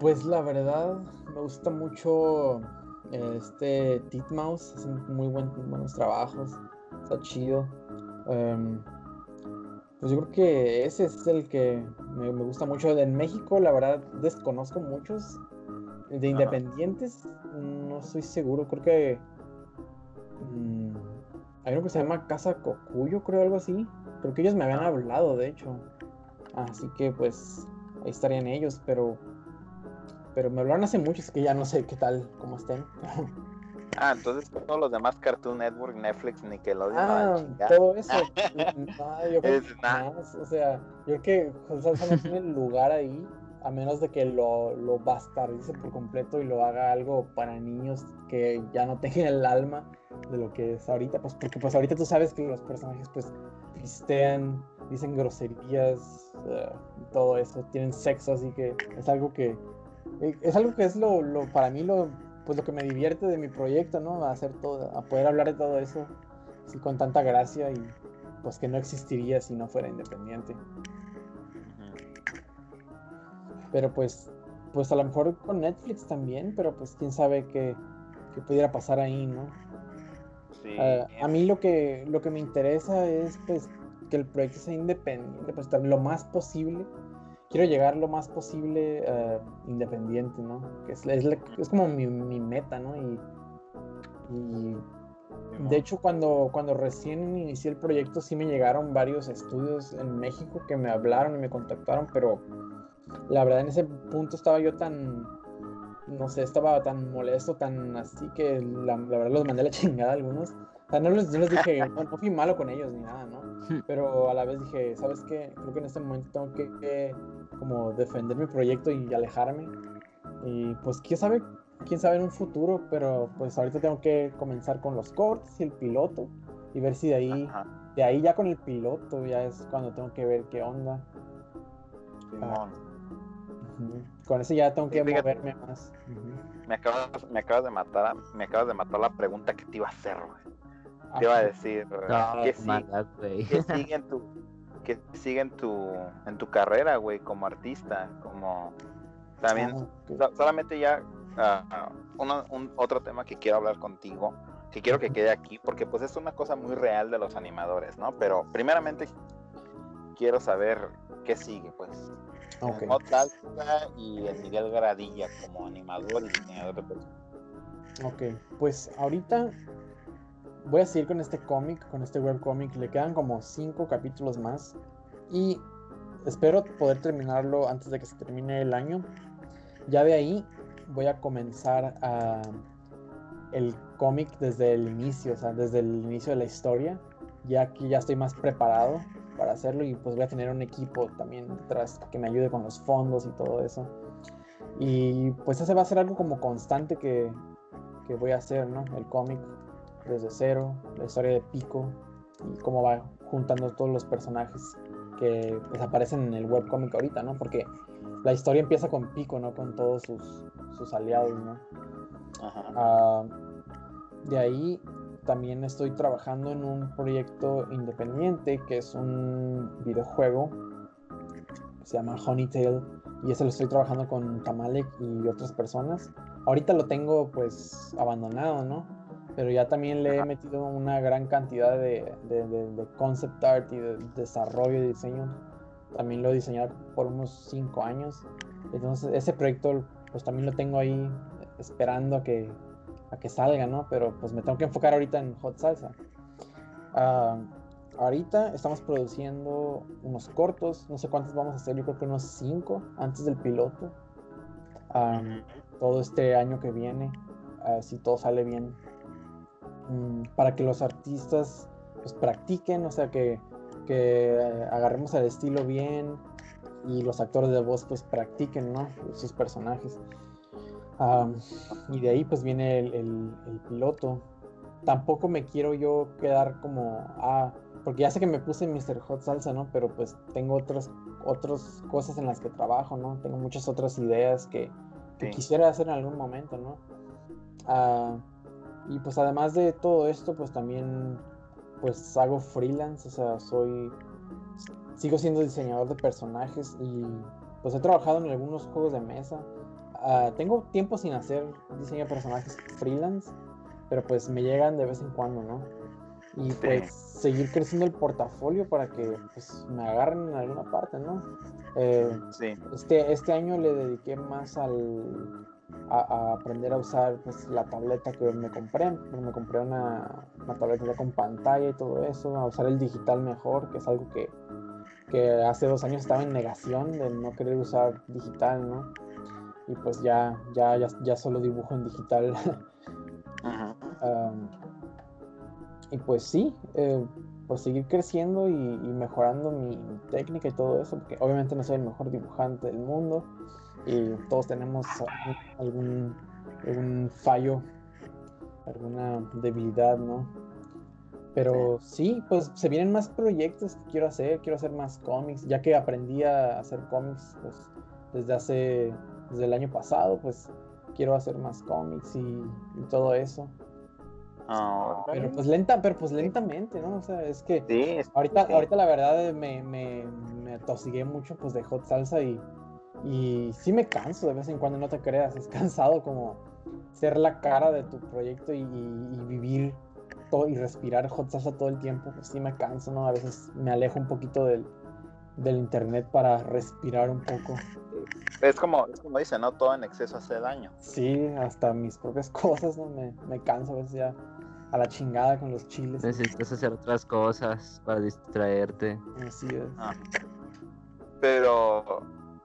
Pues la verdad, me gusta mucho este Titmouse, hacen muy buen, buenos trabajos, está chido. Em, pues yo creo que ese es el que me, gusta mucho. En México, la verdad, desconozco muchos. De independientes, no estoy seguro. Creo que. Mm, hay uno que se llama Casa Cocuyo, creo, algo así. Creo que ellos me habían ah. hablado, de hecho. Así que, pues, ahí estarían ellos, pero. Pero me hablaron hace mucho, es que ya no sé qué tal, cómo estén. Ah, entonces todos los demás Cartoon Network, Netflix, Nickelodeon. Ah, todo eso. no, yo creo que más, o sea, yo creo que José Salsa no tiene lugar ahí, a menos de que lo, lo bastardice por completo y lo haga algo para niños que ya no tengan el alma de lo que es ahorita, pues porque pues ahorita tú sabes que los personajes pues pistean, dicen groserías, uh, todo eso, tienen sexo, así que es algo que es algo que es lo, lo para mí lo pues lo que me divierte de mi proyecto, ¿no? A hacer todo, a poder hablar de todo eso así con tanta gracia y pues que no existiría si no fuera independiente. Pero pues, pues a lo mejor con Netflix también, pero pues quién sabe qué, qué pudiera pasar ahí, ¿no? Sí, ah, a mí lo que, lo que me interesa es pues que el proyecto sea independiente, pues lo más posible quiero llegar lo más posible uh, independiente, ¿no? Que es, es, es como mi, mi, meta, ¿no? Y, y de hecho, cuando, cuando recién inicié el proyecto, sí me llegaron varios estudios en México que me hablaron y me contactaron, pero la verdad en ese punto estaba yo tan, no sé, estaba tan molesto, tan así que la, la verdad los mandé a la chingada a algunos sea, no les, dije, no, fui malo con ellos ni nada, ¿no? Pero a la vez dije, ¿sabes qué? Creo que en este momento tengo que, como defender mi proyecto y alejarme. Y pues quién sabe, quién sabe en un futuro, pero pues ahorita tengo que comenzar con los cortes y el piloto y ver si de ahí, de ahí ya con el piloto ya es cuando tengo que ver qué onda. Ah, con ese ya tengo que moverme más. me, acabas, me acabas de matar, me acabas de matar la pregunta que te iba a hacer, güey. Te iba a decir, que, sigue, en tu, que sigue en tu, en tu carrera, güey, como artista, como también, ah, solamente ya uh, un, otro tema que quiero hablar contigo, que quiero que quede aquí, porque pues es una cosa muy real de los animadores, ¿no? Pero primeramente quiero saber qué sigue, pues. Okay. y el Miguel Gradilla como animador y diseñador de. Ok, pues ahorita voy a seguir con este cómic, con este webcómic. Le quedan como cinco capítulos más. Y espero poder terminarlo antes de que se termine el año. Ya de ahí voy a comenzar a el cómic desde el inicio, o sea, desde el inicio de la historia. Ya aquí ya estoy más preparado para hacerlo y pues voy a tener un equipo también detrás que me ayude con los fondos y todo eso. Y pues ese va a ser algo como constante que, que voy a hacer, ¿no? El cómic desde cero, la historia de Pico y cómo va juntando todos los personajes que pues, aparecen en el webcomic ahorita, ¿no? Porque la historia empieza con Pico, ¿no? Con todos sus, sus aliados, ¿no? Ah, de ahí también estoy trabajando en un proyecto independiente que es un videojuego se llama Honeytail y ese lo estoy trabajando con Tamalek y otras personas. Ahorita lo tengo pues abandonado, ¿no? Pero ya también le he metido una gran cantidad de, de, concept art y de desarrollo y diseño. También lo he diseñado por unos 5 años. Entonces ese proyecto pues también lo tengo ahí esperando a que, a que salga, ¿no? Pero pues me tengo que enfocar ahorita en Hot Salsa. Ah, ahorita estamos produciendo unos cortos, no sé cuántos vamos a hacer, yo creo que unos 5 antes del piloto. Ah, todo este año que viene, ah, si todo sale bien, Mm, para que los artistas pues, practiquen, o sea, que, que agarremos el estilo bien y los actores de voz pues practiquen, ¿no? Sus personajes. y de ahí pues viene el, el, piloto. Tampoco me quiero yo quedar como, ah, porque ya sé que me puse Mr. Hot Salsa, ¿no? Pero pues tengo otras, otras cosas en las que trabajo, ¿no? Tengo muchas otras ideas que, que quisiera hacer en algún momento, ¿no? Ah, y pues además de todo esto, pues también pues hago freelance, o sea, soy sigo siendo diseñador de personajes y pues he trabajado en algunos juegos de mesa. ah, tengo tiempo sin hacer diseño de personajes freelance, pero pues me llegan de vez en cuando, ¿no? Y pues seguir creciendo el portafolio para que pues, me agarren en alguna parte, ¿no? Eh, Sí. este, este año le dediqué más al, a, a aprender a usar pues, la tableta que me compré. Me compré una, una tableta ya con pantalla y todo eso, a usar el digital mejor, que es algo que, que hace dos años estaba en negación de no querer usar digital, ¿no? Y pues ya, ya, ya, ya solo dibujo en digital. Y pues sí, eh, pues seguir creciendo y, y mejorando mi técnica y todo eso, porque obviamente no soy el mejor dibujante del mundo y todos tenemos algún, algún fallo, alguna debilidad, ¿no? Pero sí, pues se vienen más proyectos que quiero hacer, quiero hacer más cómics, ya que aprendí a hacer cómics pues, desde hace, desde el año pasado, pues quiero hacer más cómics y, y todo eso. Ah, Pero pues lenta, pero pues lentamente, ¿no? O sea, es que sí, es- ahorita, ahorita la verdad me, me, me atosigué mucho pues de hot salsa y, y sí me canso de vez en cuando, no te creas, es cansado como ser la cara de tu proyecto y, y- y vivir todo y respirar hot salsa todo el tiempo, pues sí me canso, ¿no? A veces me alejo un poquito del, del internet para respirar un poco. Es como, es como dice, ¿no? Todo en exceso hace daño. Sí, hasta mis propias cosas, ¿no? Me, me canso a veces ya a la chingada con los chiles. Necesitas hacer otras cosas para distraerte. Así es. Ah. Pero,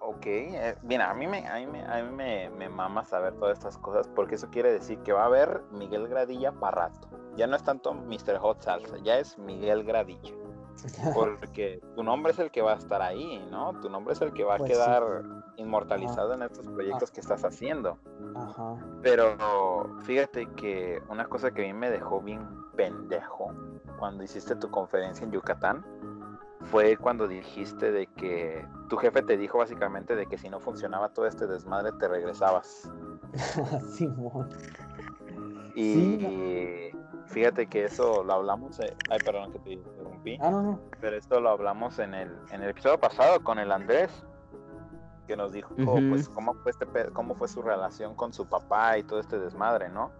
ok, eh, mira, a mí, me, a mí, me, a mí me, me mama saber todas estas cosas porque eso quiere decir que va a haber Miguel Gradilla para rato. Ya no es tanto Mr. Hot Salsa, ya es Miguel Gradilla. Porque tu nombre es el que va a estar ahí, ¿no? Tu nombre es el que va a Pues sí. quedar inmortalizado en estos proyectos que estás haciendo. Ajá. Pero fíjate que una cosa que a mí me dejó bien pendejo cuando hiciste tu conferencia en Yucatán fue cuando dijiste de que tu jefe te dijo básicamente de que si no funcionaba todo este desmadre te regresabas. Simón. Y Sí, fíjate que eso lo hablamos, eh, ay perdón que te interrumpí, Ah, no, no. pero esto lo hablamos en el, en el episodio pasado con el Andrés, que nos dijo pues cómo fue este pe- cómo fue su relación con su papá y todo este desmadre, ¿no?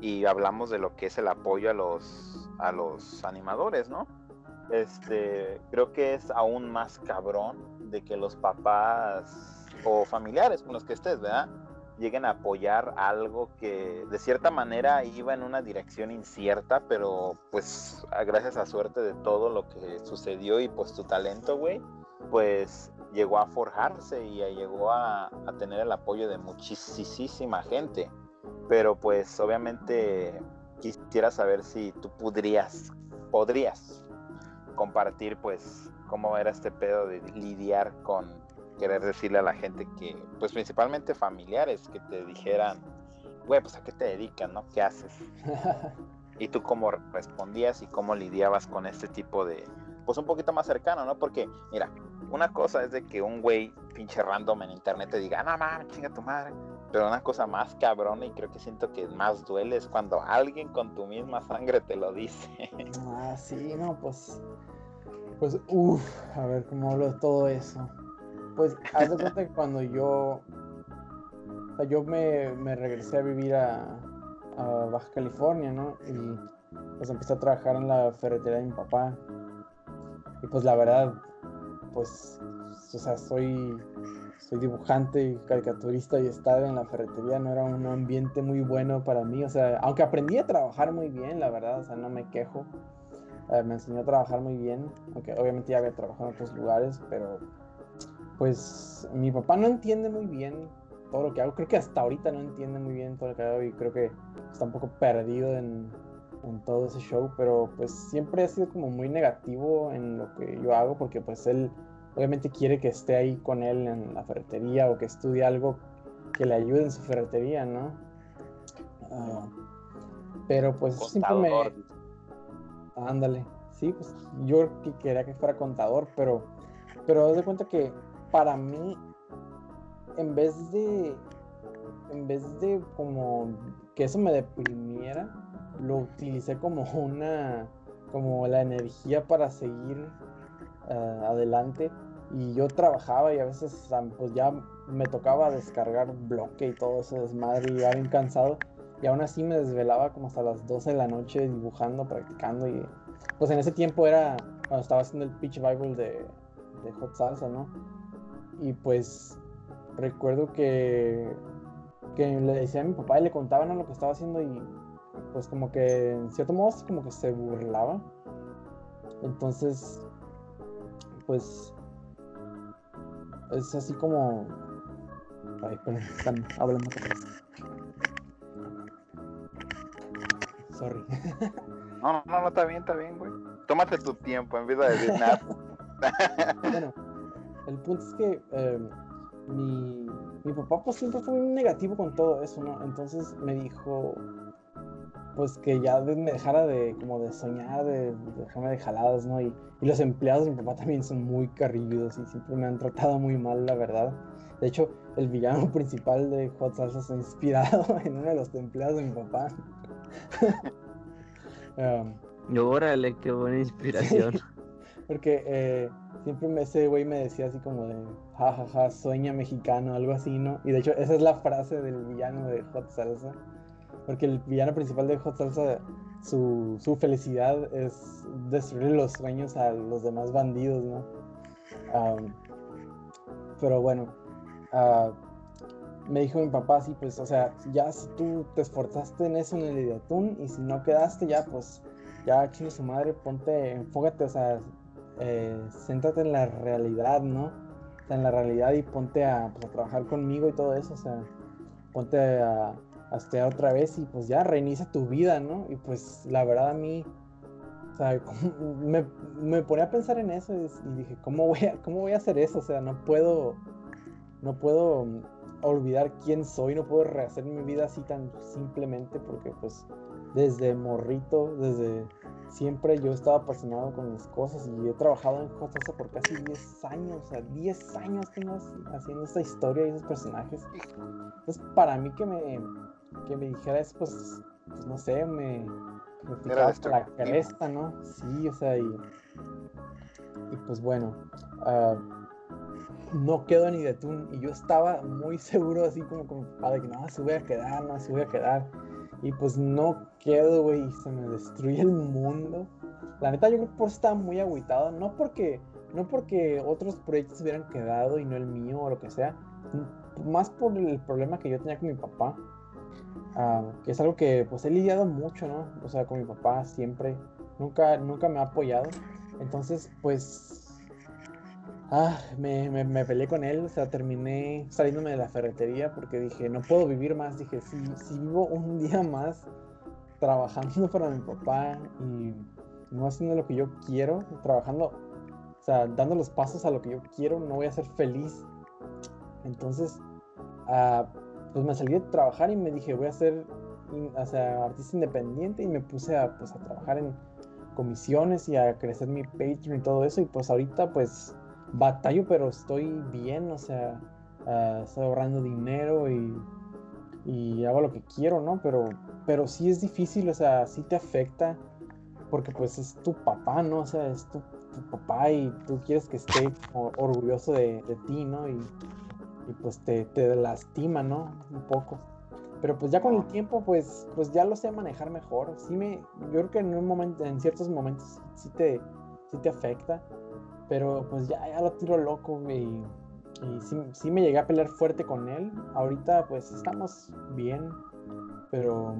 Y hablamos de lo que es el apoyo a los a los animadores, ¿no? Este, creo que es aún más cabrón de que los papás o familiares con los que estés, ¿verdad? lleguen a apoyar algo que de cierta manera iba en una dirección incierta, pero pues gracias a suerte de todo lo que sucedió y pues tu talento, güey, pues llegó a forjarse y llegó a, a tener el apoyo de muchísima gente. Pero pues obviamente quisiera saber si tú podrías, podrías compartir pues cómo era este pedo de lidiar con querer decirle a la gente que, pues principalmente familiares, que te dijeran, güey, pues a qué te dedicas, ¿no? ¿Qué haces? Y tú cómo respondías y cómo lidiabas con este tipo de, pues un poquito más cercano, ¿no? Porque, mira, una cosa es de que un güey pinche random en internet te diga, no mames, chinga tu madre. Pero una cosa más cabrona y creo que siento que más duele es cuando alguien con tu misma sangre te lo dice. Ah, sí, no, pues. Pues, uff, a ver cómo hablo de todo eso. Pues, haz de cuenta que cuando yo. o sea, yo me, me regresé a vivir a, a Baja California, ¿no? Y pues empecé a trabajar en la ferretería de mi papá. Y pues la verdad, pues, o sea, soy, soy dibujante y caricaturista y estar en la ferretería no era un ambiente muy bueno para mí. O sea, aunque aprendí a trabajar muy bien, la verdad, o sea, no me quejo. Eh, me enseñó a trabajar muy bien, aunque obviamente ya había trabajado en otros lugares, pero pues mi papá no entiende muy bien todo lo que hago. Creo que hasta ahorita no entiende muy bien todo lo que hago y creo que está un poco perdido en, en todo ese show, pero pues siempre ha sido como muy negativo en lo que yo hago porque pues él obviamente quiere que esté ahí con él en la ferretería o que estudie algo que le ayude en su ferretería, ¿no? Ah, pero pues siempre me... Contador. Ándale, sí, pues yo que quería que fuera contador, pero, pero haz de cuenta que para mí, en vez de, en vez de como que eso me deprimiera, lo utilicé como una, como la energía para seguir ah, adelante, Y yo trabajaba y a veces pues ya me tocaba descargar bloque y todo ese desmadre y ya bien cansado. Y aún así me desvelaba como hasta las 12 de la noche dibujando, practicando. Y pues en ese tiempo era cuando estaba haciendo el Pitch Bible de, de Hot Salsa, ¿no? Y pues recuerdo que, que le decía a mi papá y le contaban lo que estaba haciendo y pues como que en cierto modo como que se burlaba. Entonces, pues es así como... Ay, pero están hablando Sorry. No, no, no, está bien, está bien, güey. Tómate tu tiempo en vida de decir nada. bueno, el punto es que eh, mi, mi papá pues siempre fue muy negativo con todo eso, ¿no? Entonces me dijo, pues que ya me dejara de como de soñar, de, dejarme de jaladas, ¿no? Y, y, los empleados de mi papá también son muy carrillos y siempre me han tratado muy mal, la verdad. De hecho, el villano principal de Hot Salsa está inspirado en uno de los empleados de mi papá. um, Órale, qué buena inspiración. porque eh, siempre ese güey me decía así como de, jajaja, ja, ja, sueña mexicano, algo así, ¿no? Y de hecho, esa es la frase del villano de Hot Salsa. Porque el villano principal de Hot Salsa, su, su felicidad es destruir los sueños a los demás bandidos, ¿no? pero bueno, uh, me dijo mi papá, sí, pues, o sea, ya si tú te esforzaste en eso en el Ideatún y si no quedaste, ya, pues, ya, chile su madre, ponte, enfócate, o sea, eh, céntrate en la realidad, ¿no? O sea, en la realidad y ponte a, pues, a trabajar conmigo y todo eso, o sea, ponte a, hasta otra vez y pues ya reinicia tu vida, ¿no? Y pues la verdad a mí, o sea, me, me ponía a pensar en eso y, dije, ¿cómo voy, a, ¿cómo voy a hacer eso? O sea, no puedo, no puedo olvidar quién soy, no puedo rehacer mi vida así tan simplemente porque pues desde morrito, desde siempre yo estaba apasionado con mis cosas y he trabajado en cosas por casi 10 años, o sea, 10 años tengo haciendo esta historia y esos personajes. Entonces, para mí que me, que me dijera eso, pues, pues no sé, me, me la cresta, ¿no? Sí, o sea, y, y pues bueno, uh, no quedo ni de tú, y yo estaba muy seguro, así como, como de que no, se voy a quedar, no, se voy a quedar, y pues no quedo, güey, y se me destruye el mundo. La neta, yo creo que por eso estaba muy agüitado, no porque, no porque otros proyectos hubieran quedado y no el mío o lo que sea, más por el problema que yo tenía con mi papá Ah, que es algo que pues he lidiado mucho, ¿no? O sea, con mi papá siempre, nunca, nunca me ha apoyado. Entonces, pues, ah, me, me, peleé con él, o sea, terminé saliéndome de la ferretería porque dije, no puedo vivir más. Dije, si, si vivo un día más trabajando para mi papá y no haciendo lo que yo quiero, trabajando, o sea, dando los pasos a lo que yo quiero, no voy a ser feliz. Entonces, uh, pues me salí de trabajar y me dije, voy a ser o sea, artista independiente y me puse a, pues, a trabajar en comisiones y a crecer mi Patreon y todo eso. Y pues ahorita pues batallo, pero estoy bien, o sea, uh, estoy ahorrando dinero y, y, hago lo que quiero, ¿no? Pero, pero sí es difícil, o sea, sí te afecta porque pues es tu papá, ¿no? O sea, es tu, papá y tú quieres que esté orgulloso de, de ti, ¿no? Y, y pues te, te lastima, ¿no? Un poco. Pero pues ya con el tiempo, pues, pues ya lo sé manejar mejor. Sí me, yo creo que en un momento, en ciertos momentos sí te, sí te afecta. Pero pues ya, ya lo tiro loco, y, y sí, sí, me llegué a pelear fuerte con él. Ahorita pues estamos bien, pero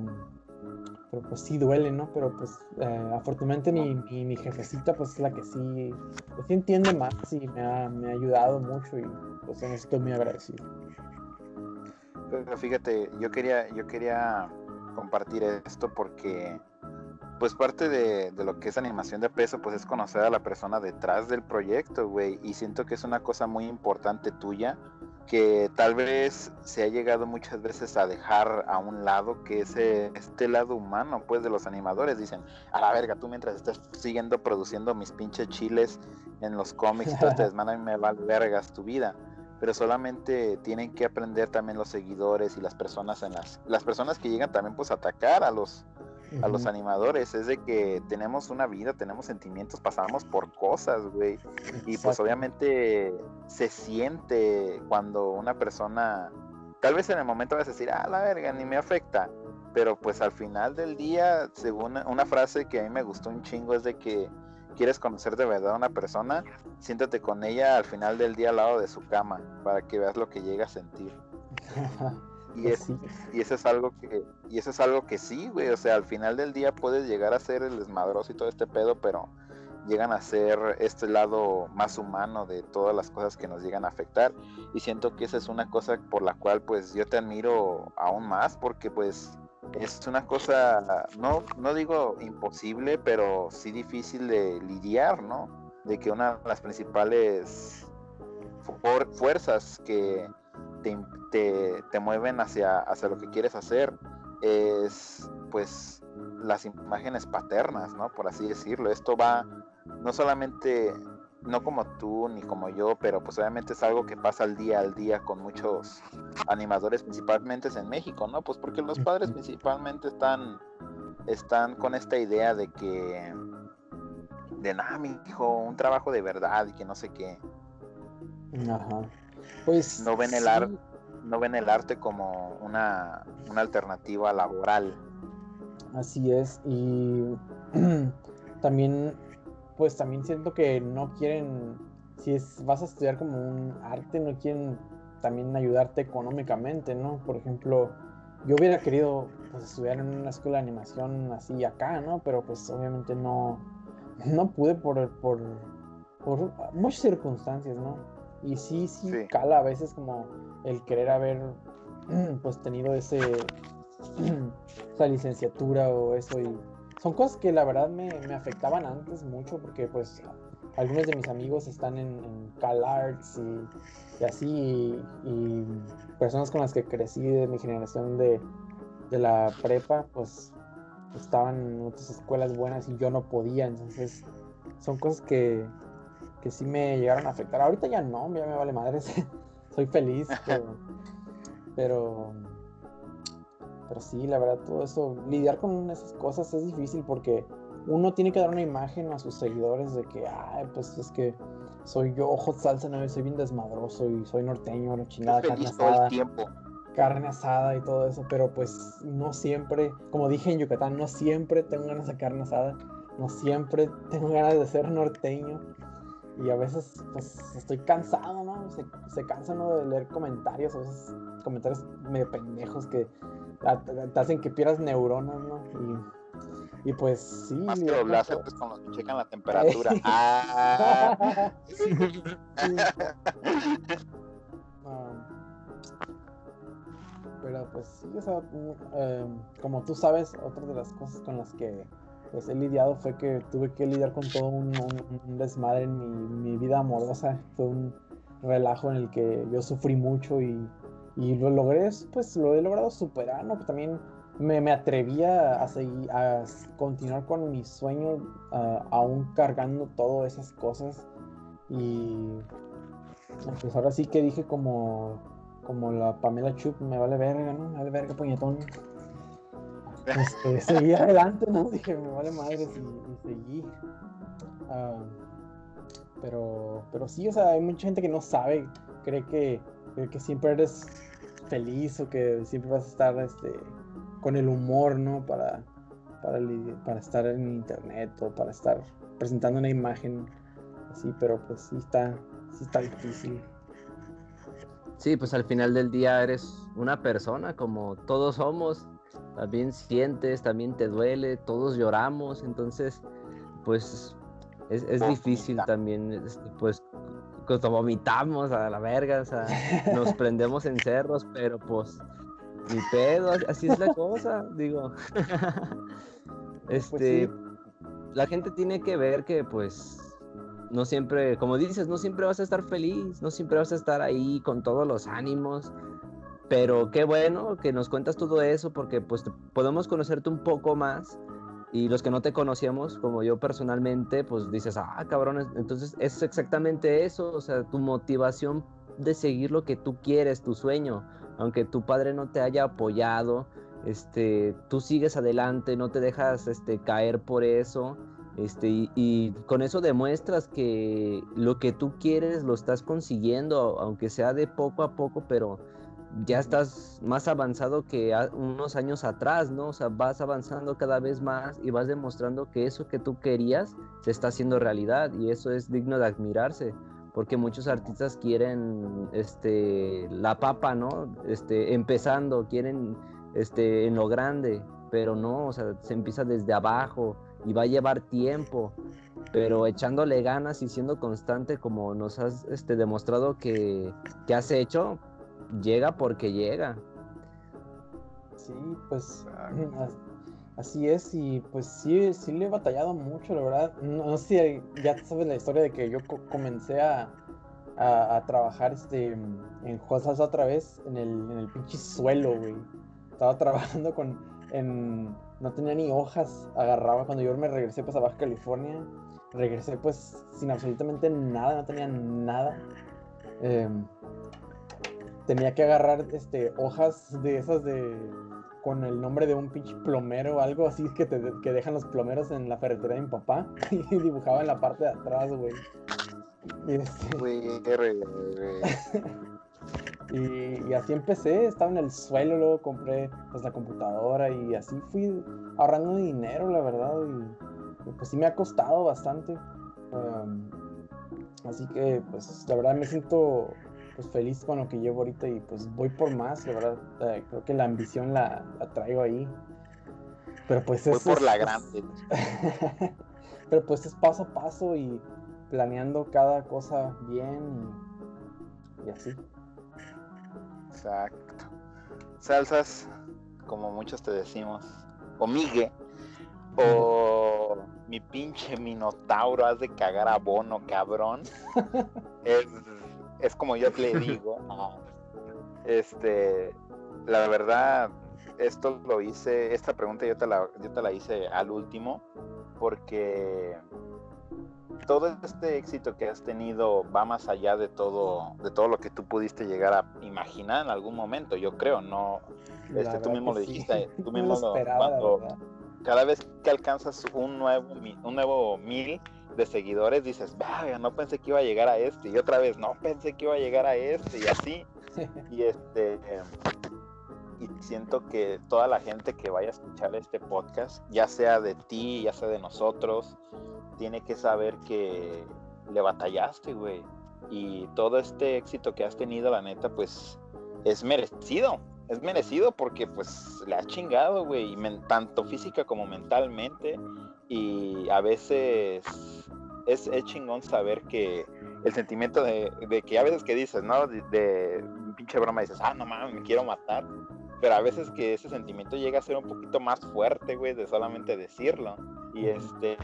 pero pues sí duele, ¿no? Pero pues eh, afortunadamente mi, mi, jefecita pues es la que sí, pues, sí entiende más y me ha, me ha ayudado mucho y pues en estoy muy agradecido. Pero fíjate, yo quería, yo quería compartir esto porque pues parte de, de, lo que es animación de peso, pues es conocer a la persona detrás del proyecto, güey. Y siento que es una cosa muy importante tuya, que tal vez se ha llegado muchas veces a dejar a un lado, que es este lado humano, pues, de los animadores. Dicen, a la verga, tú mientras estás siguiendo produciendo mis pinches chiles en los cómics y todo te y me vale vergas tu vida. Pero solamente tienen que aprender también los seguidores y las personas en las... Las personas que llegan también, pues, a atacar a los a los animadores, es de que tenemos una vida, tenemos sentimientos, pasamos por cosas, güey. Y pues obviamente se siente cuando una persona, tal vez en el momento vas a decir, ah, la verga, ni me afecta. Pero pues al final del día, según una frase que a mí me gustó un chingo, es de que quieres conocer de verdad a una persona, siéntate con ella al final del día al lado de su cama, para que veas lo que llega a sentir. Y, eso es algo que, y eso es algo que sí, güey, o sea, al final del día puedes llegar a ser el desmadroso y todo este pedo, pero llegan a ser este lado más humano de todas las cosas que nos llegan a afectar. Y siento que esa es una cosa por la cual pues yo te admiro aún más porque pues es una cosa no no digo imposible pero sí difícil de lidiar no de que una de las principales fuerzas que te, te, mueven hacia, hacia lo que quieres hacer es pues las imágenes paternas, ¿no? Por así decirlo. Esto va no solamente, no como tú ni como yo, pero pues obviamente es algo que pasa al día al día con muchos animadores, principalmente en México, ¿no? Pues porque los padres principalmente están, están con esta idea de que, de nada, mi hijo, un trabajo de verdad y que no sé qué. Ajá. Pues no ven el arte no ven el arte como una, alternativa laboral. Así es, y también, pues también siento que no quieren, si es, vas a estudiar como un arte, no quieren también ayudarte económicamente, ¿no? Por ejemplo, yo hubiera querido pues, estudiar en una escuela de animación así acá, ¿no? Pero pues obviamente no, no pude por, por, por muchas circunstancias, ¿no? Y sí, sí, cala a veces como el querer haber pues tenido ese esa licenciatura o eso. Y son cosas que la verdad me, afectaban antes mucho porque pues algunos de mis amigos están en, en Cal Arts y, así. Y, personas con las que crecí de mi generación de, de la prepa pues estaban en otras escuelas buenas y yo no podía. Entonces son cosas que, que sí me llegaron a afectar. Ahorita ya no, ya me vale madre. Soy feliz, pero, pero, sí, la verdad, todo eso, lidiar con esas cosas es difícil porque uno tiene que dar una imagen a sus seguidores de que, ay, pues es que soy yo, ojo salsa, no, soy bien desmadroso y soy norteño, no chingada, carne asada. Carne asada y todo eso, pero pues no siempre, como dije en Yucatán, no siempre tengo ganas de carne asada, no siempre tengo ganas de ser norteño. Y a veces, pues, estoy cansado, ¿no? Se, se cansa uno de leer comentarios, a veces comentarios medio pendejos que te, hacen que pierdas neuronas, ¿no? Y, y pues sí. Más que láser, pues con los que checan la temperatura. ah. pero pues sí, o sea, eh, como tú sabes, otra de las cosas con las que pues he lidiado fue que tuve que lidiar con todo un, desmadre en mi, vida amorosa. Fue un relajo en el que yo sufrí mucho y, lo logré, pues lo he logrado superar, ¿no? También me, me atrevía a, seguir, a continuar con mi sueño, aún cargando todas esas cosas. Y pues ahora sí que dije como, como la Pamela Chup, me vale verga, ¿no? Me vale verga, puñetón este, seguí adelante, ¿no? Dije, me vale madre y, seguí. Ah, pero, pero sí, o sea, hay mucha gente que no sabe, cree que, que siempre eres feliz o que siempre vas a estar este, con el humor, ¿no? Para, para, para estar en internet o para estar presentando una imagen así, pero pues sí está, sí está difícil. Sí, pues al final del día eres una persona como todos somos. También sientes, también te duele, todos lloramos, entonces, pues es, difícil también, este, pues, cuando vomitamos a la verga, o sea, nos prendemos en cerros, pero pues, ni pedo, así es la cosa, digo. Pues este, la gente tiene que ver que, pues, no siempre, como dices, no siempre vas a estar feliz, no siempre vas a estar ahí con todos los ánimos, pero qué bueno que nos cuentas todo eso porque pues podemos conocerte un poco más y los que no te conocíamos, como yo personalmente, pues dices, ah, cabrón, entonces es exactamente eso, o sea, tu motivación de seguir lo que tú quieres, tu sueño, aunque tu padre no te haya apoyado este, tú sigues adelante, no te dejas este, caer por eso. Este, y, con eso demuestras que lo que tú quieres lo estás consiguiendo, aunque sea de poco a poco, pero ya estás más avanzado que unos años atrás, ¿no? O sea, vas avanzando cada vez más y vas demostrando que eso que tú querías se está haciendo realidad y eso es digno de admirarse, porque muchos artistas quieren este la papa, ¿no? Este empezando, quieren este en lo grande, pero no, o sea, se empieza desde abajo y va a llevar tiempo, pero echándole ganas y siendo constante como nos has este, demostrado que, que has hecho, llega porque llega. Sí, pues así es y pues sí, sí le he batallado mucho, la verdad. No, sé si ya sabes la historia de que yo comencé a, a, trabajar este, en cosas otra vez en el, en el pinche suelo, güey. Estaba trabajando con, en, no tenía ni hojas, agarraba cuando yo me regresé pues a Baja California, regresé pues sin absolutamente nada, no tenía nada. Eh, tenía que agarrar este, hojas de esas de con el nombre de un pinche plomero o algo así que, te, que dejan los plomeros en la ferretería de mi papá y dibujaba en la parte de atrás, güey. Este... y, y, así empecé, estaba en el suelo, luego compré pues, la computadora y así fui ahorrando dinero, la verdad, y, pues sí me ha costado bastante. así que pues la verdad me siento pues feliz con lo que llevo ahorita y pues voy por más, la verdad, eh, creo que la ambición la, traigo ahí. Pero pues es... por la grande. pero pues es paso a paso y planeando cada cosa bien y, así. Exacto. Salsas, como muchos te decimos, o migue, o mi pinche minotauro, has de cagar a bono, cabrón. es es como yo le digo, este, la verdad, esto lo hice, esta pregunta yo te la, yo te la hice al último, porque todo este éxito que has tenido va más allá de todo, de todo lo que tú pudiste llegar a imaginar en algún momento, yo creo, no, este, tú mismo lo dijiste, tú mismo lo, cuando, cada vez que alcanzas un nuevo, un nuevo mil, de seguidores, dices, no pensé que iba a llegar a este, y otra vez, no pensé que iba a llegar a este, y así. y este y siento que toda la gente que vaya a escuchar este podcast, ya sea de ti, ya sea de nosotros, tiene que saber que le batallaste, güey. Y todo este éxito que has tenido, la neta, pues es merecido. Es merecido porque pues le has chingado, güey, tanto física como mentalmente. Y a veces es, chingón saber que el sentimiento de, que a veces que dices, ¿no? De, pinche broma dices, ah, no mames, me quiero matar. Pero a veces que ese sentimiento llega a ser un poquito más fuerte, güey, de solamente decirlo. Y este.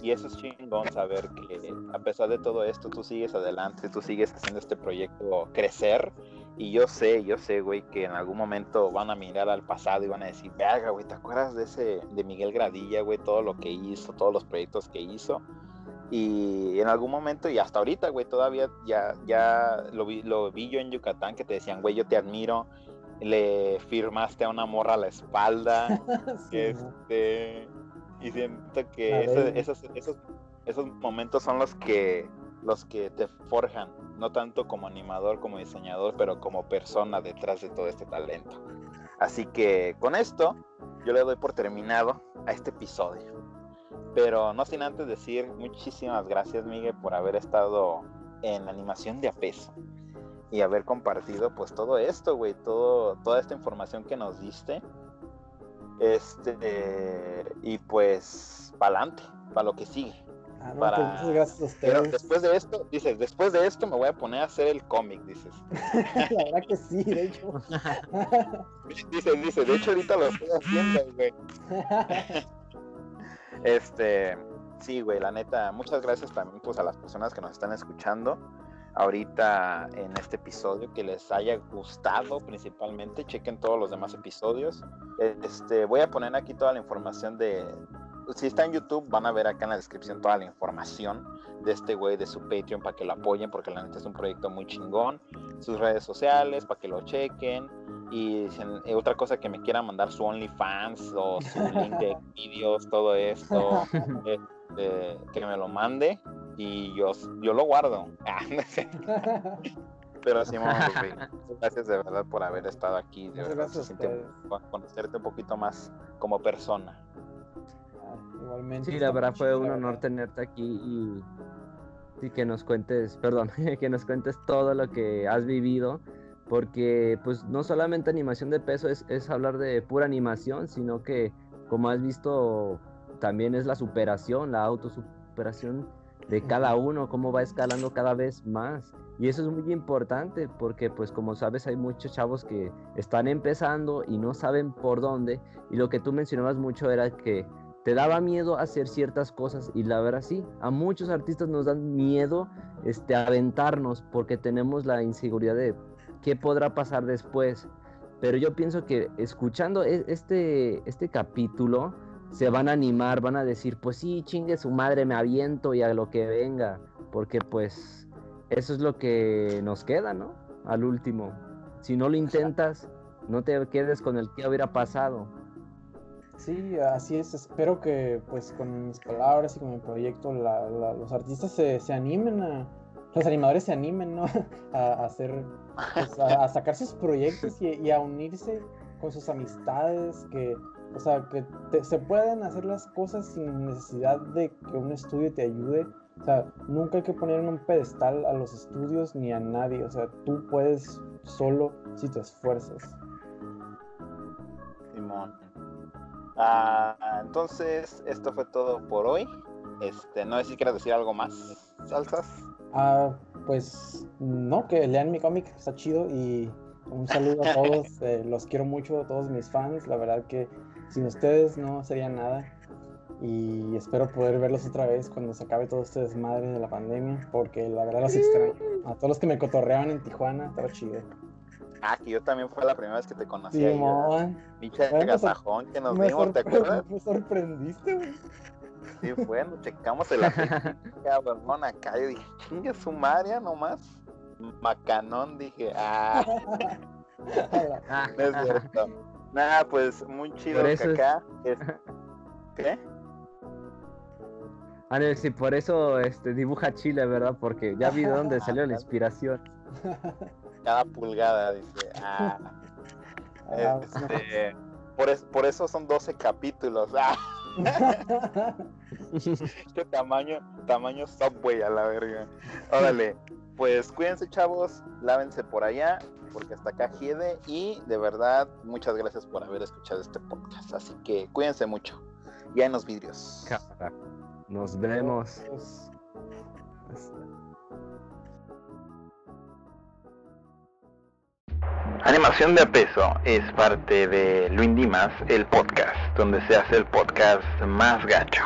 Y eso es chingón saber que a pesar de todo esto, tú sigues adelante, tú sigues haciendo este proyecto crecer. Y yo sé, yo sé, güey, que en algún momento van a mirar al pasado y van a decir, verga, güey, ¿te acuerdas de ese, de Miguel Gradilla, güey? Todo lo que hizo, todos los proyectos que hizo. Y en algún momento, y hasta ahorita, güey, todavía ya, ya lo, vi, lo vi yo en Yucatán que te decían, güey, yo te admiro, le firmaste a una morra a la espalda, este, y siento que esos, esos, esos, momentos son los que, los que te forjan, no tanto como animador, como diseñador, pero como persona detrás de todo este talento. Así que con esto, yo le doy por terminado a este episodio. Pero no sin antes decir muchísimas gracias, Miguel, por haber estado en animación de a peso y haber compartido pues todo esto, güey, todo, toda esta información que nos diste. Este, y pues, para adelante, para lo que sigue. Ah, para... Pues, Pero después de esto, dices, después de esto me voy a poner a hacer el cómic, dices. La verdad que sí, de hecho. dice, dice, de hecho ahorita lo estoy haciendo, güey. Este, sí, güey, la neta, muchas gracias también pues a las personas que nos están escuchando ahorita en este episodio, que les haya gustado principalmente, chequen todos los demás episodios. Este, voy a poner aquí toda la información de, si está en YouTube, van a ver acá en la descripción toda la información de este güey, de su Patreon, para que lo apoyen, porque la neta es un proyecto muy chingón. sus redes sociales para que lo chequen. Y eh, otra cosa que me quiera mandar su OnlyFans o su link de vídeos, todo esto, este, que me lo mande y yo, yo lo guardo. Pero sí, gracias de verdad por haber estado aquí. De verdad, conocerte un poquito más como persona. Ah, igualmente. Sí, la verdad fue un honor tenerte aquí y, y que nos cuentes, perdón, que nos cuentes todo lo que has vivido porque pues no solamente animación de peso es, es, hablar de pura animación, sino que como has visto también es la superación, la autosuperación de cada uno, cómo va escalando cada vez más. Y eso es muy importante porque pues como sabes hay muchos chavos que están empezando y no saben por dónde. Y lo que tú mencionabas mucho era que te daba miedo hacer ciertas cosas y la verdad sí, a muchos artistas nos dan miedo este, aventarnos porque tenemos la inseguridad de qué podrá pasar después. Pero yo pienso que escuchando e, este, este capítulo, se van a animar, van a decir, pues sí, chingue su madre, me aviento y a lo que venga, porque pues eso es lo que nos queda, ¿no? Al último. Si no lo intentas, no te quedes con el que hubiera pasado. Sí, así es. Espero que pues con mis palabras y con mi proyecto los artistas se, se, animen a, los animadores se animen, ¿no? a, hacer, pues, a, sacar sus proyectos y, y a unirse con sus amistades, que o sea, que se pueden hacer las cosas sin necesidad de que un estudio te ayude. O sea, nunca hay que poner en un pedestal a los estudios ni a nadie. O sea, tú puedes solo si te esfuerzas. Simón. Ah, entonces, esto fue todo por hoy. Este, no sé si quieres decir algo más, Salsas. Ah, pues no, que lean mi cómic, está chido y un saludo a todos, eh, los quiero mucho, a todos mis fans, la verdad que sin ustedes no sería nada. Y espero poder verlos otra vez cuando se acabe todo este desmadre de la pandemia, porque la verdad los extraño. A todos los que me cotorreaban en Tijuana, estaba chido. Ah, que yo también fue la primera vez que te conocí. Sí, Pinche gasajón que nos vimos, ¿te acuerdas? Me sorprendiste, güey. Sí, bueno, checamos el cabrón acá. y dije, chingue su María nomás. Macanón, dije, ah. no es cierto. Nada, pues muy chido que acá. Es... ¿Qué? Sí, por eso este, dibuja Chile, ¿verdad? Porque ya vi de dónde salió la inspiración. Cada pulgada, dice. Ah. ah este, por, por, eso son 12 capítulos. Ah. este tamaño, tamaño Subway a la verga. Órale, pues cuídense, chavos. Lávense por allá porque hasta acá Giede y de verdad muchas gracias por haber escuchado este podcast. Así que cuídense mucho. Ya en los vidrios. Nos vemos. Animación de peso es parte de Luis Dimas, el podcast, donde se hace el podcast más gacho.